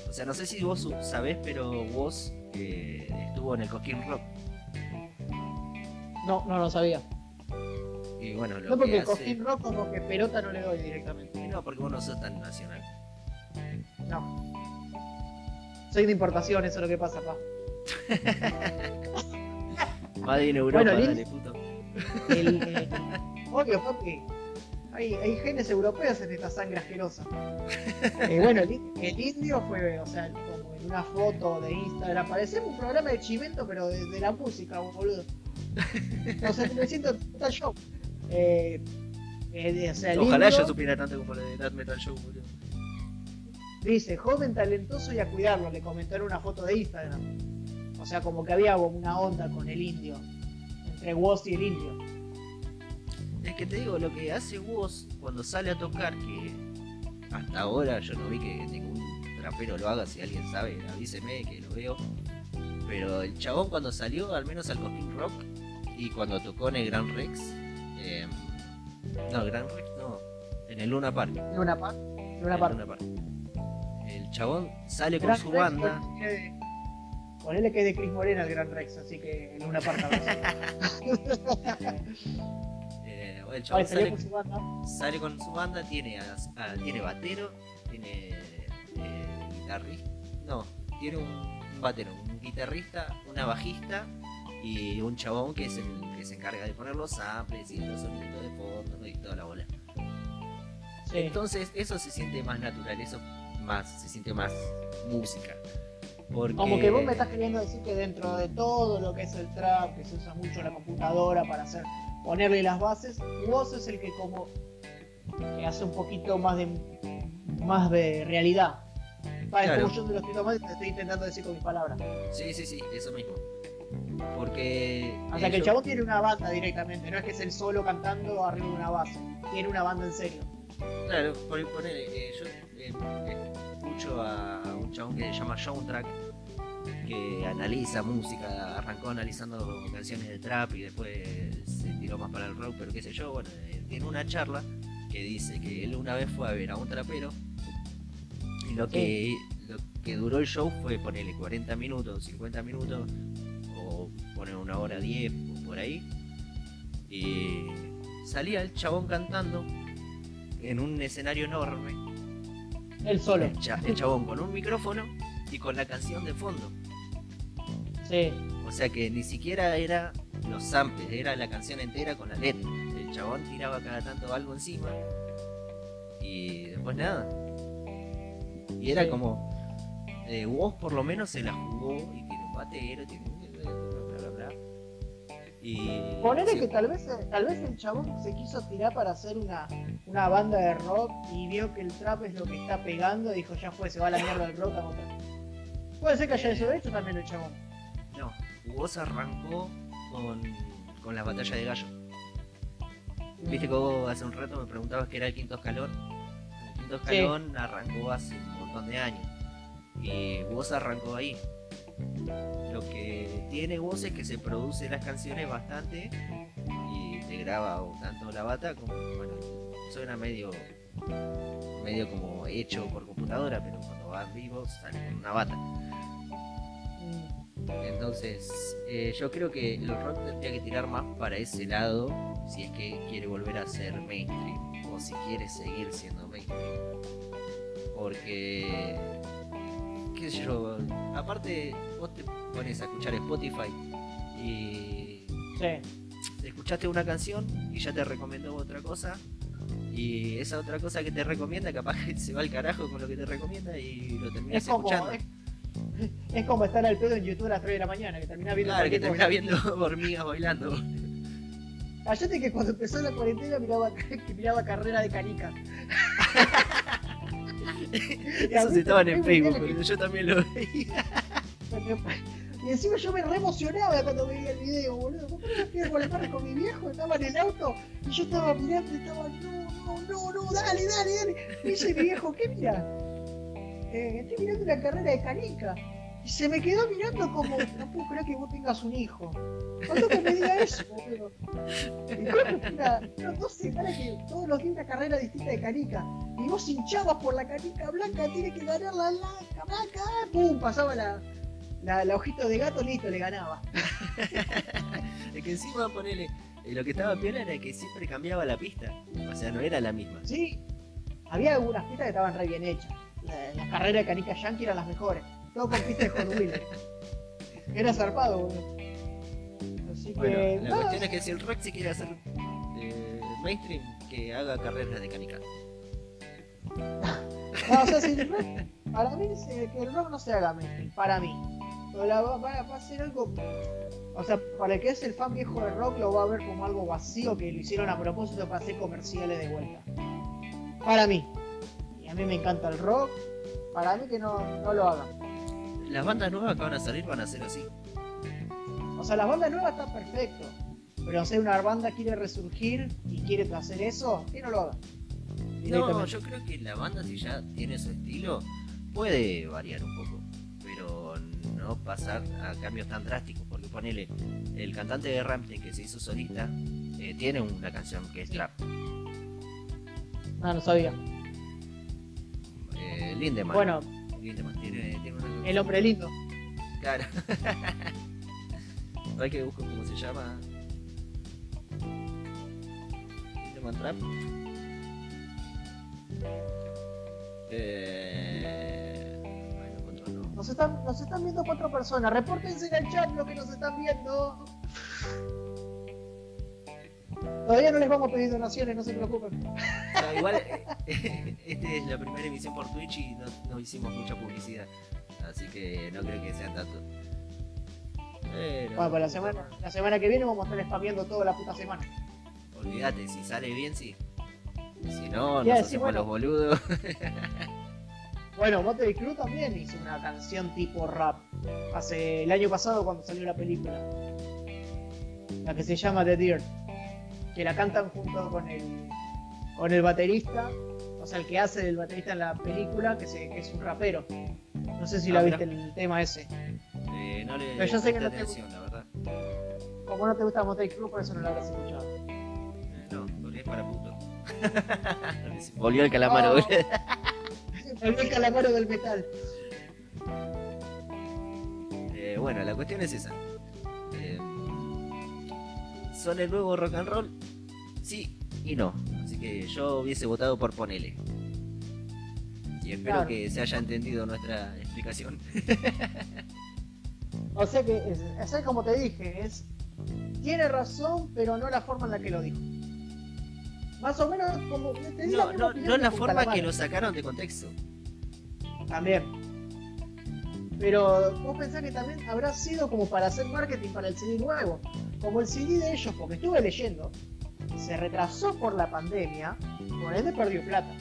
O sea, no sé si vos sabés, pero vos eh, estuvo en el Coquín Rock. No, no lo sabía. Y bueno, lo No porque que el hace... Cojín Rock como que pelota no le doy directamente. Y No, porque vos no sos tan nacional. No. Soy de importación, eso es lo que pasa acá. Madre en Europa, Bueno, dale, puto. El, eh, obvio, papi. Hay, hay genes europeos en esta sangre asquerosa. Eh, bueno, el, in- el indio fue, o sea, como en una foto de Instagram. Parecía un programa de chimento, pero de, de la música, boludo. O sea, me siento total show. Eh, eh, o sea, el Ojalá indio yo supiera tanto como lo de Death Metal Show, boludo. dice, joven talentoso y a cuidarlo, le comentó en una foto de Instagram. O sea, como que había una onda con el indio. Entre Woz y el indio. Es que te digo, lo que hace Woz cuando sale a tocar, que hasta ahora yo no vi que ningún trapero lo haga, si alguien sabe, avíseme que lo veo. Pero el chabón cuando salió, al menos al Coquín Rock, y cuando tocó en el Gran Rex, eh, no, el Gran Rex no, en el Luna Park. Luna Park. Luna Park. Luna Park. El chabón sale con su Rex, banda. Ponele que es de Chris Morena el Gran Rex, así que en una parte eh, el chabón salió sale con su banda. sale con su banda, tiene, a- a- tiene batero, tiene eh, guitarrista, no, tiene un, un batero, un guitarrista, una bajista y un chabón que es el que se encarga de poner los samples y los sonidos de fondo ¿no? y toda la bola. Sí. Entonces eso se siente más natural, eso más, se siente más música. Porque... Como que vos me estás queriendo decir que dentro de todo lo que es el trap, que se usa mucho la computadora para hacer, ponerle las bases, vos es el que como que hace un poquito más de más de realidad. Va, es Claro. como yo te lo estoy tomando y te estoy intentando decir con mis palabras. Sí, sí, sí, eso mismo. Porque... O sea eh, que el chabón tiene una banda directamente, no es que es el solo cantando arriba de una base. Tiene una banda en serio. Claro, por poner, eh, yo eh, escucho a un chabón que se llama Soundtrack, que analiza música, arrancó analizando canciones de trap y después se tiró más para el rock, pero qué sé yo, bueno, eh, tiene una charla que dice que él una vez fue a ver a un trapero y lo que, lo que duró el show fue ponerle 40 minutos, 50 minutos, o poner una hora 10 o por ahí, y salía el chabón cantando en un escenario enorme, Él solo. el, cha- el chabón con un micrófono y con la canción de fondo. Sí. O sea que ni siquiera era los samples, era la canción entera con la letra. El chabón tiraba cada tanto algo encima y después nada. Y era Sí. como, eh, vos por lo menos se la jugó y tiene un batero, tiene un Y Ponele sí, que tal vez, tal vez el chabón se quiso tirar para hacer una, una banda de rock y vio que el trap es lo que está pegando y dijo ya fue, se va a la mierda el rock a otra. Puede ser que haya eso hecho también el chabón. No, vos arrancó con, con la batalla de gallo. Viste que vos hace un rato me preguntabas qué era el quinto escalón. El quinto Sí. escalón arrancó hace un montón de años. Y vos arrancó ahí. Lo que tiene vos es que se produce las canciones bastante y te graba tanto la bata como, bueno, suena medio medio como hecho por computadora, pero cuando va en vivo sale con una bata. Mm, Entonces, eh, yo creo que el rock tendría que tirar más para ese lado si es que quiere volver a ser mainstream o si quiere seguir siendo mainstream. Porque, qué sé yo, aparte vos te pones a escuchar Spotify y Sí. Escuchaste una canción y ya te recomendó otra cosa. Y esa otra cosa que te recomienda, capaz que se va al carajo con lo que te recomienda y lo terminas Es como, escuchando. es, es como estar al pedo en YouTube a las 3 de la mañana, que termina viendo Claro, que cosa. viendo hormigas bailando. Callate que cuando empezó la cuarentena miraba, que miraba carrera de canica. Esos estaban en Facebook, pero yo también lo veía. Y encima yo me re emocionaba cuando veía el video, boludo. ¿Cómo no fui a golpear con mi viejo? Estaba en el auto y yo estaba mirando y estaba, no, no, no, no, dale, dale, dale. Y dice mi viejo, ¿qué mira? Eh, estoy mirando una carrera de canica. Y se me quedó mirando como, no puedo creer que vos tengas un hijo. ¿Cuándo que me diga eso, boludo? Dos semanas que todos los días una carrera distinta de canica. Y vos hinchabas por la canica blanca, tiene que ganar la blanca, blanca, pum, pasaba la, la, la hojita de gato, listo, le ganaba. Es que encima ponele. eh, Lo que estaba piola era que siempre cambiaba la pista. O sea, no era la misma. Sí, había algunas pistas que estaban re bien hechas. La- Las carreras de canica yankee eran las mejores. Todo con pistas de Hot Wheels. Era zarpado, boludo. Así que. Bueno, la cuestión es que si el Roxy quiere hacer eh, mainstream, que haga carreras de canica. No, o sea, si el rock, para mí, que el rock no se haga mainstream, para mí. La va, va- va a ser algo. O sea, para el que es el fan viejo del rock, lo va a ver como algo vacío que lo hicieron a propósito para hacer comerciales de vuelta. Para mí. Y a mí me encanta el rock. Para mí que no, no lo hagan. Las bandas nuevas que van a salir van a ser así. O sea, las bandas nuevas están perfecto. Pero si una banda quiere resurgir y quiere hacer eso, que no lo haga. No, yo creo que la banda, si ya tiene su estilo, puede variar un poco. No pasar a cambios tan drásticos. Porque ponele, el cantante de Rammstein que se hizo solista, eh, tiene una canción que es trap. No, no sabía. Eh, Lindemann. Bueno, Lindemann tiene, tiene una el hombre lindo. Claro. Hay que buscar cómo se llama. Lindemann Trap. Eh... Nos están, nos están viendo cuatro personas. Repórtense en el chat lo que nos están viendo. Todavía no les vamos a pedir donaciones, no se preocupen. No, igual, eh, esta es la primera emisión por Twitch y no, no hicimos mucha publicidad. Así que no creo que sea tanto. Pero, Bueno, pues la semana, la semana que viene vamos a estar spameando toda la puta semana. Olvídate, si sale bien, sí. Si no, nos sí, hacemos bueno. los boludos. Bueno, Motley Crue también hizo una canción tipo rap. Hace el año pasado cuando salió la película. La que se llama The Dirt. Que la cantan junto con el con el baterista. O sea, el que hace del baterista en la película, que, se- que es un rapero. No sé si Ah, la viste el tema ese. Eh, no le Pero yo sé que te- atención, la verdad. Como no te gusta Motley Crue, por eso no la habrás escuchado. Eh, no, porque es para puto. Volvió el calamaro. Oh. El calamaro del metal. Eh, bueno, la cuestión es esa. Eh, ¿Son el nuevo rock and roll? Sí y no. Así que yo hubiese votado por Ponele. Y espero Claro. que se haya entendido nuestra explicación. O sea que, es, es como te dije, es tiene razón, pero no la forma en la que lo dijo. Más o menos como te No, no, no la forma que lo sacaron de contexto. También. Pero vos pensás que también habrá sido como para hacer marketing para el CD nuevo. Como el CD de ellos, porque estuve leyendo, se retrasó por la pandemia, por ende perdió plata.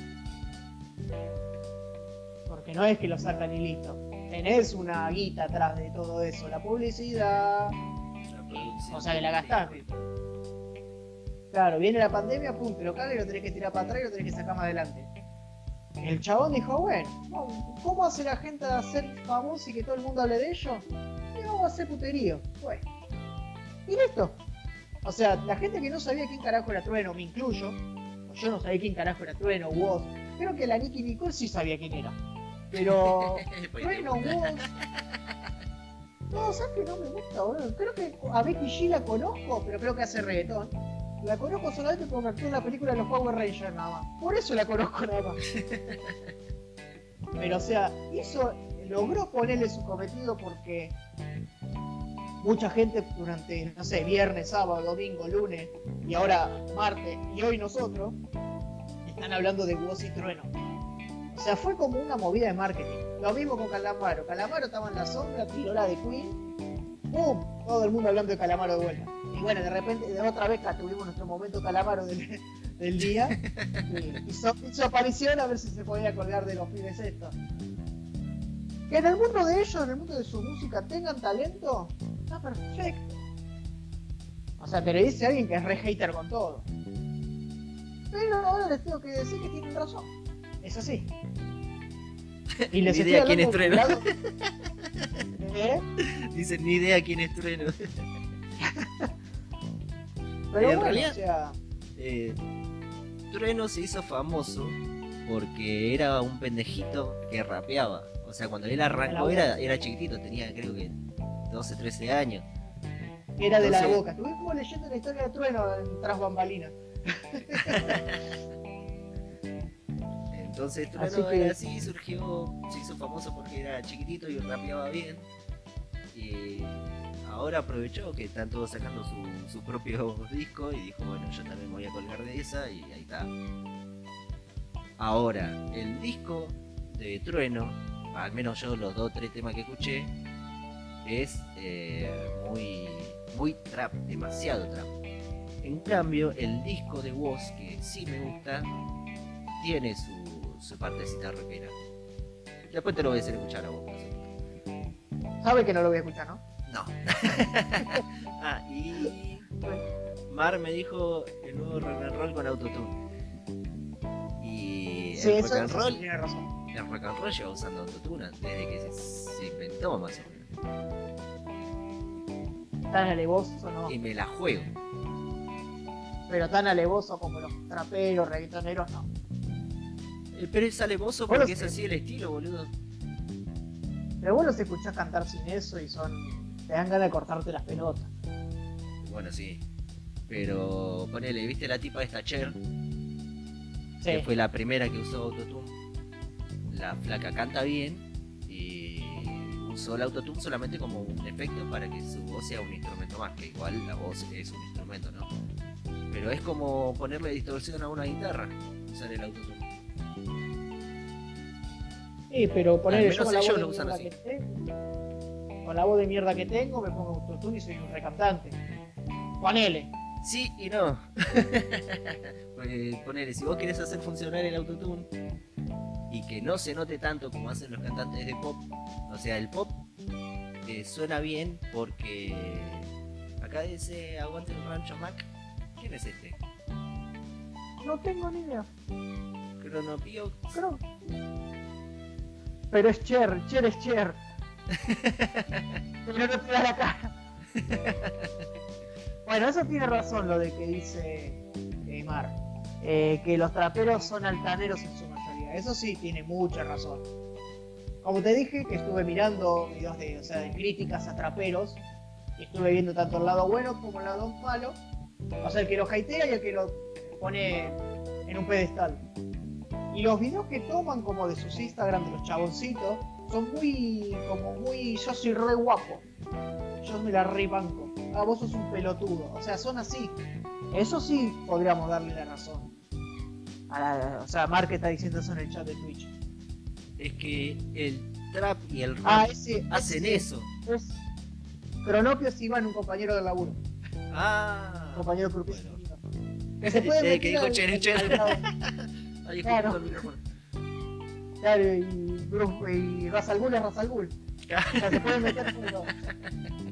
Porque no es que lo sacan y listo. Tenés una guita atrás de todo eso, la publicidad. O sea, que la gastaste. Claro, viene la pandemia, pum, te lo caga y lo tenés que tirar para atrás y lo tenés que sacar más adelante. El chabón dijo, bueno, ¿cómo- ¿cómo hace la gente a ser famoso y que todo el mundo hable de ellos? Y vamos a hacer puterío. Bueno. Y listo. O sea, la gente que no sabía quién carajo era Trueno, me incluyo. o Yo no sabía quién carajo era Trueno, Woz. Creo que la Nicky Nicole sí sabía quién era. Pero Trueno, Woz. No, ¿sabes que no me gusta, boludo? Creo que a Becky G la conozco, pero creo que hace reggaetón. La conozco solamente porque actuó en la película de los Power Rangers nada más. Por eso la conozco nada más. Pero o sea, hizo, logró ponerle su cometido porque mucha gente durante, no sé, viernes, sábado, domingo, lunes y ahora martes y hoy nosotros están hablando de voz y trueno. O sea, fue como una movida de marketing. Lo mismo con Calamaro. Calamaro estaba en la sombra, tiró la de Queen. ¡Pum! Todo el mundo hablando de Calamaro de vuelta. Y bueno, de repente, de otra vez tuvimos nuestro momento Calamaro del, del día. Y hizo, hizo, aparición a ver si se podía colgar de los pibes estos. Que en el mundo de ellos, en el mundo de su música, tengan talento, está perfecto. O sea, pero dice alguien que es re hater con todo. Pero ahora les tengo que decir que tienen razón. Es así. Y les ni idea quién. ¿Eh? Dicen ni idea quién es Trueno. Pero en bueno, realidad, o sea, eh, Trueno se hizo famoso porque era un pendejito que rapeaba. O sea, cuando él arrancó era, era chiquitito, tenía creo que 12, 13 años. era de la boca. Estuvimos leyendo la historia de Trueno en tras bambalinas. Entonces Trueno Así que- era así, surgió, se hizo famoso porque era chiquitito y rapeaba bien. Y ahora aprovechó que están todos sacando su, su propio disco y dijo, bueno, yo también me voy a colgar de esa y ahí está. Ahora, el disco de Trueno, al menos yo los dos o tres temas que escuché, es eh, muy, muy trap, demasiado trap. En cambio, el disco de Woz, que sí me gusta, tiene su, su partecita rockera. Después te lo voy a hacer escuchar a vos. Sabe que no lo voy a escuchar, ¿no? No. ah, y Mar me dijo el nuevo rock and roll con autotune. Y Sí, el rock and roll, sí tiene razón. el rock and roll lleva usando autotune desde que se, se inventó más o menos. Tan alevoso, ¿no? Y me la juego. Pero tan alevoso como los traperos, reggaetoneros, no. Eh, Pero es alevoso porque es sí. así el estilo, boludo. Pero vos los escuchás cantar sin eso y son. te dan ganas de cortarte las pelotas. Bueno, sí. Pero ponele, ¿viste la tipa de esta Cher? Sí. que fue la primera que usó autotune. La flaca canta bien y usó el autotune solamente como un efecto para que su voz sea un instrumento más, que igual la voz es un instrumento, ¿no? Pero es como ponerle distorsión a una guitarra, usar el autotune. Sí, pero poner Al menos con la voz ellos de lo usan mierda así. que tengo. Con la voz de mierda que tengo, me pongo autotune y soy un recantante. Ponele. Sí y no. ponele, si vos querés hacer funcionar el autotune y que no se note tanto como hacen los cantantes de pop, o sea, el pop eh, suena bien porque acá dice Aguante el Rancho Mac. ¿Quién es este? No tengo ni idea. Cronopio. Creo. Pero es Cher, Cher es Cher. Pero no te da la cara. bueno, eso tiene razón lo de que dice eh, Mar. eh, que los traperos son altaneros en su mayoría. Eso sí tiene mucha razón. Como te dije, que estuve mirando videos de, o sea, de críticas a traperos. Y estuve viendo tanto el lado bueno como el lado malo. O sea, el que lo hatea y el que lo pone en un pedestal. Y los videos que toman como de sus Instagram de los chaboncitos son muy, como muy, yo soy re guapo. Yo me la re banco. Ah, vos sos un pelotudo. O sea, son así. Eso sí podríamos darle la razón. A la- o sea, Mark está diciendo eso en el chat de Twitch. Es que el trap y el rap Ah, ese. hacen ese eso. Es Cronopio es Iván, un compañero del laburo. Ah. Un compañero grupo. bueno. Se puede meter que dijo al- al-. Ahí Claro. el micrófono. Claro, y, Bruce, y es. O sea, se pueden meter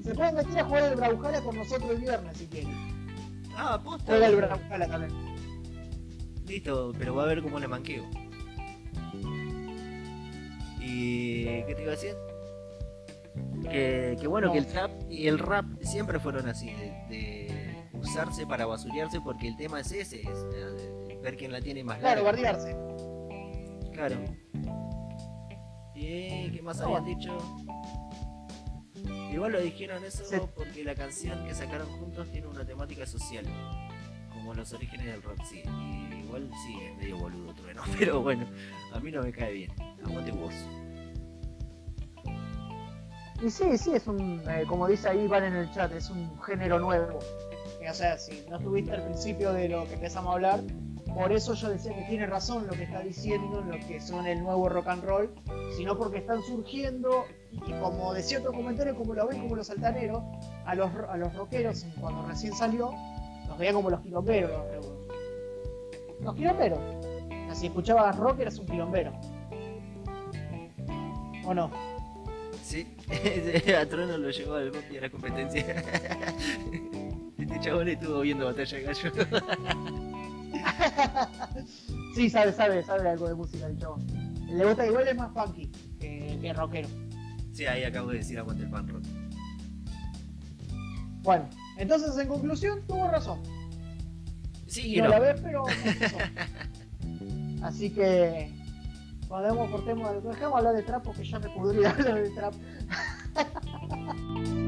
Se pueden meter a jugar el Brawlhalla con nosotros el viernes si quieren. Ah, posta. Juega el Brawlhalla también. Listo, pero va a ver cómo le manqueo. ¿Y qué te iba a decir? Que, que bueno, No. que el trap y el rap siempre fueron así, de, de usarse para basurearse porque el tema es ese, es eh, ver quién la tiene más Claro, larga. Claro. ¿Y qué más habían dicho? Igual lo dijeron eso Se- porque la canción que sacaron juntos tiene una temática social, como los orígenes del rock, sí. Y igual sí, es medio boludo trueno, pero bueno, a mí no me cae bien. Aguante vos. Y sí, sí, es un, eh, como dice ahí Van en el chat, es un género nuevo. o sea, si no estuviste al principio de lo que empezamos a hablar, por eso yo decía que tiene razón lo que está diciendo en lo que son el nuevo rock and roll, sino porque están surgiendo, y como decía otro comentario, como lo ven como los altaneros, a los, a los rockeros cuando recién salió, los veían como los quilomberos, los, los quilomberos. Si escuchabas rock eras un quilombero. ¿O no? Sí, a Trono lo llevó al y a la competencia. Este chabón estuvo viendo Batalla de Gallo. sí, sabe, sabe, sabe algo de música el chabón. Le gusta igual es más funky que, que rockero. Sí, ahí acabo de decir aguante el pan rock. Bueno, entonces en conclusión tuvo razón. Sí, no, no. la ves, pero Así que cuando cortemos, dejemos hablar de trap porque ya me podría hablar de trap.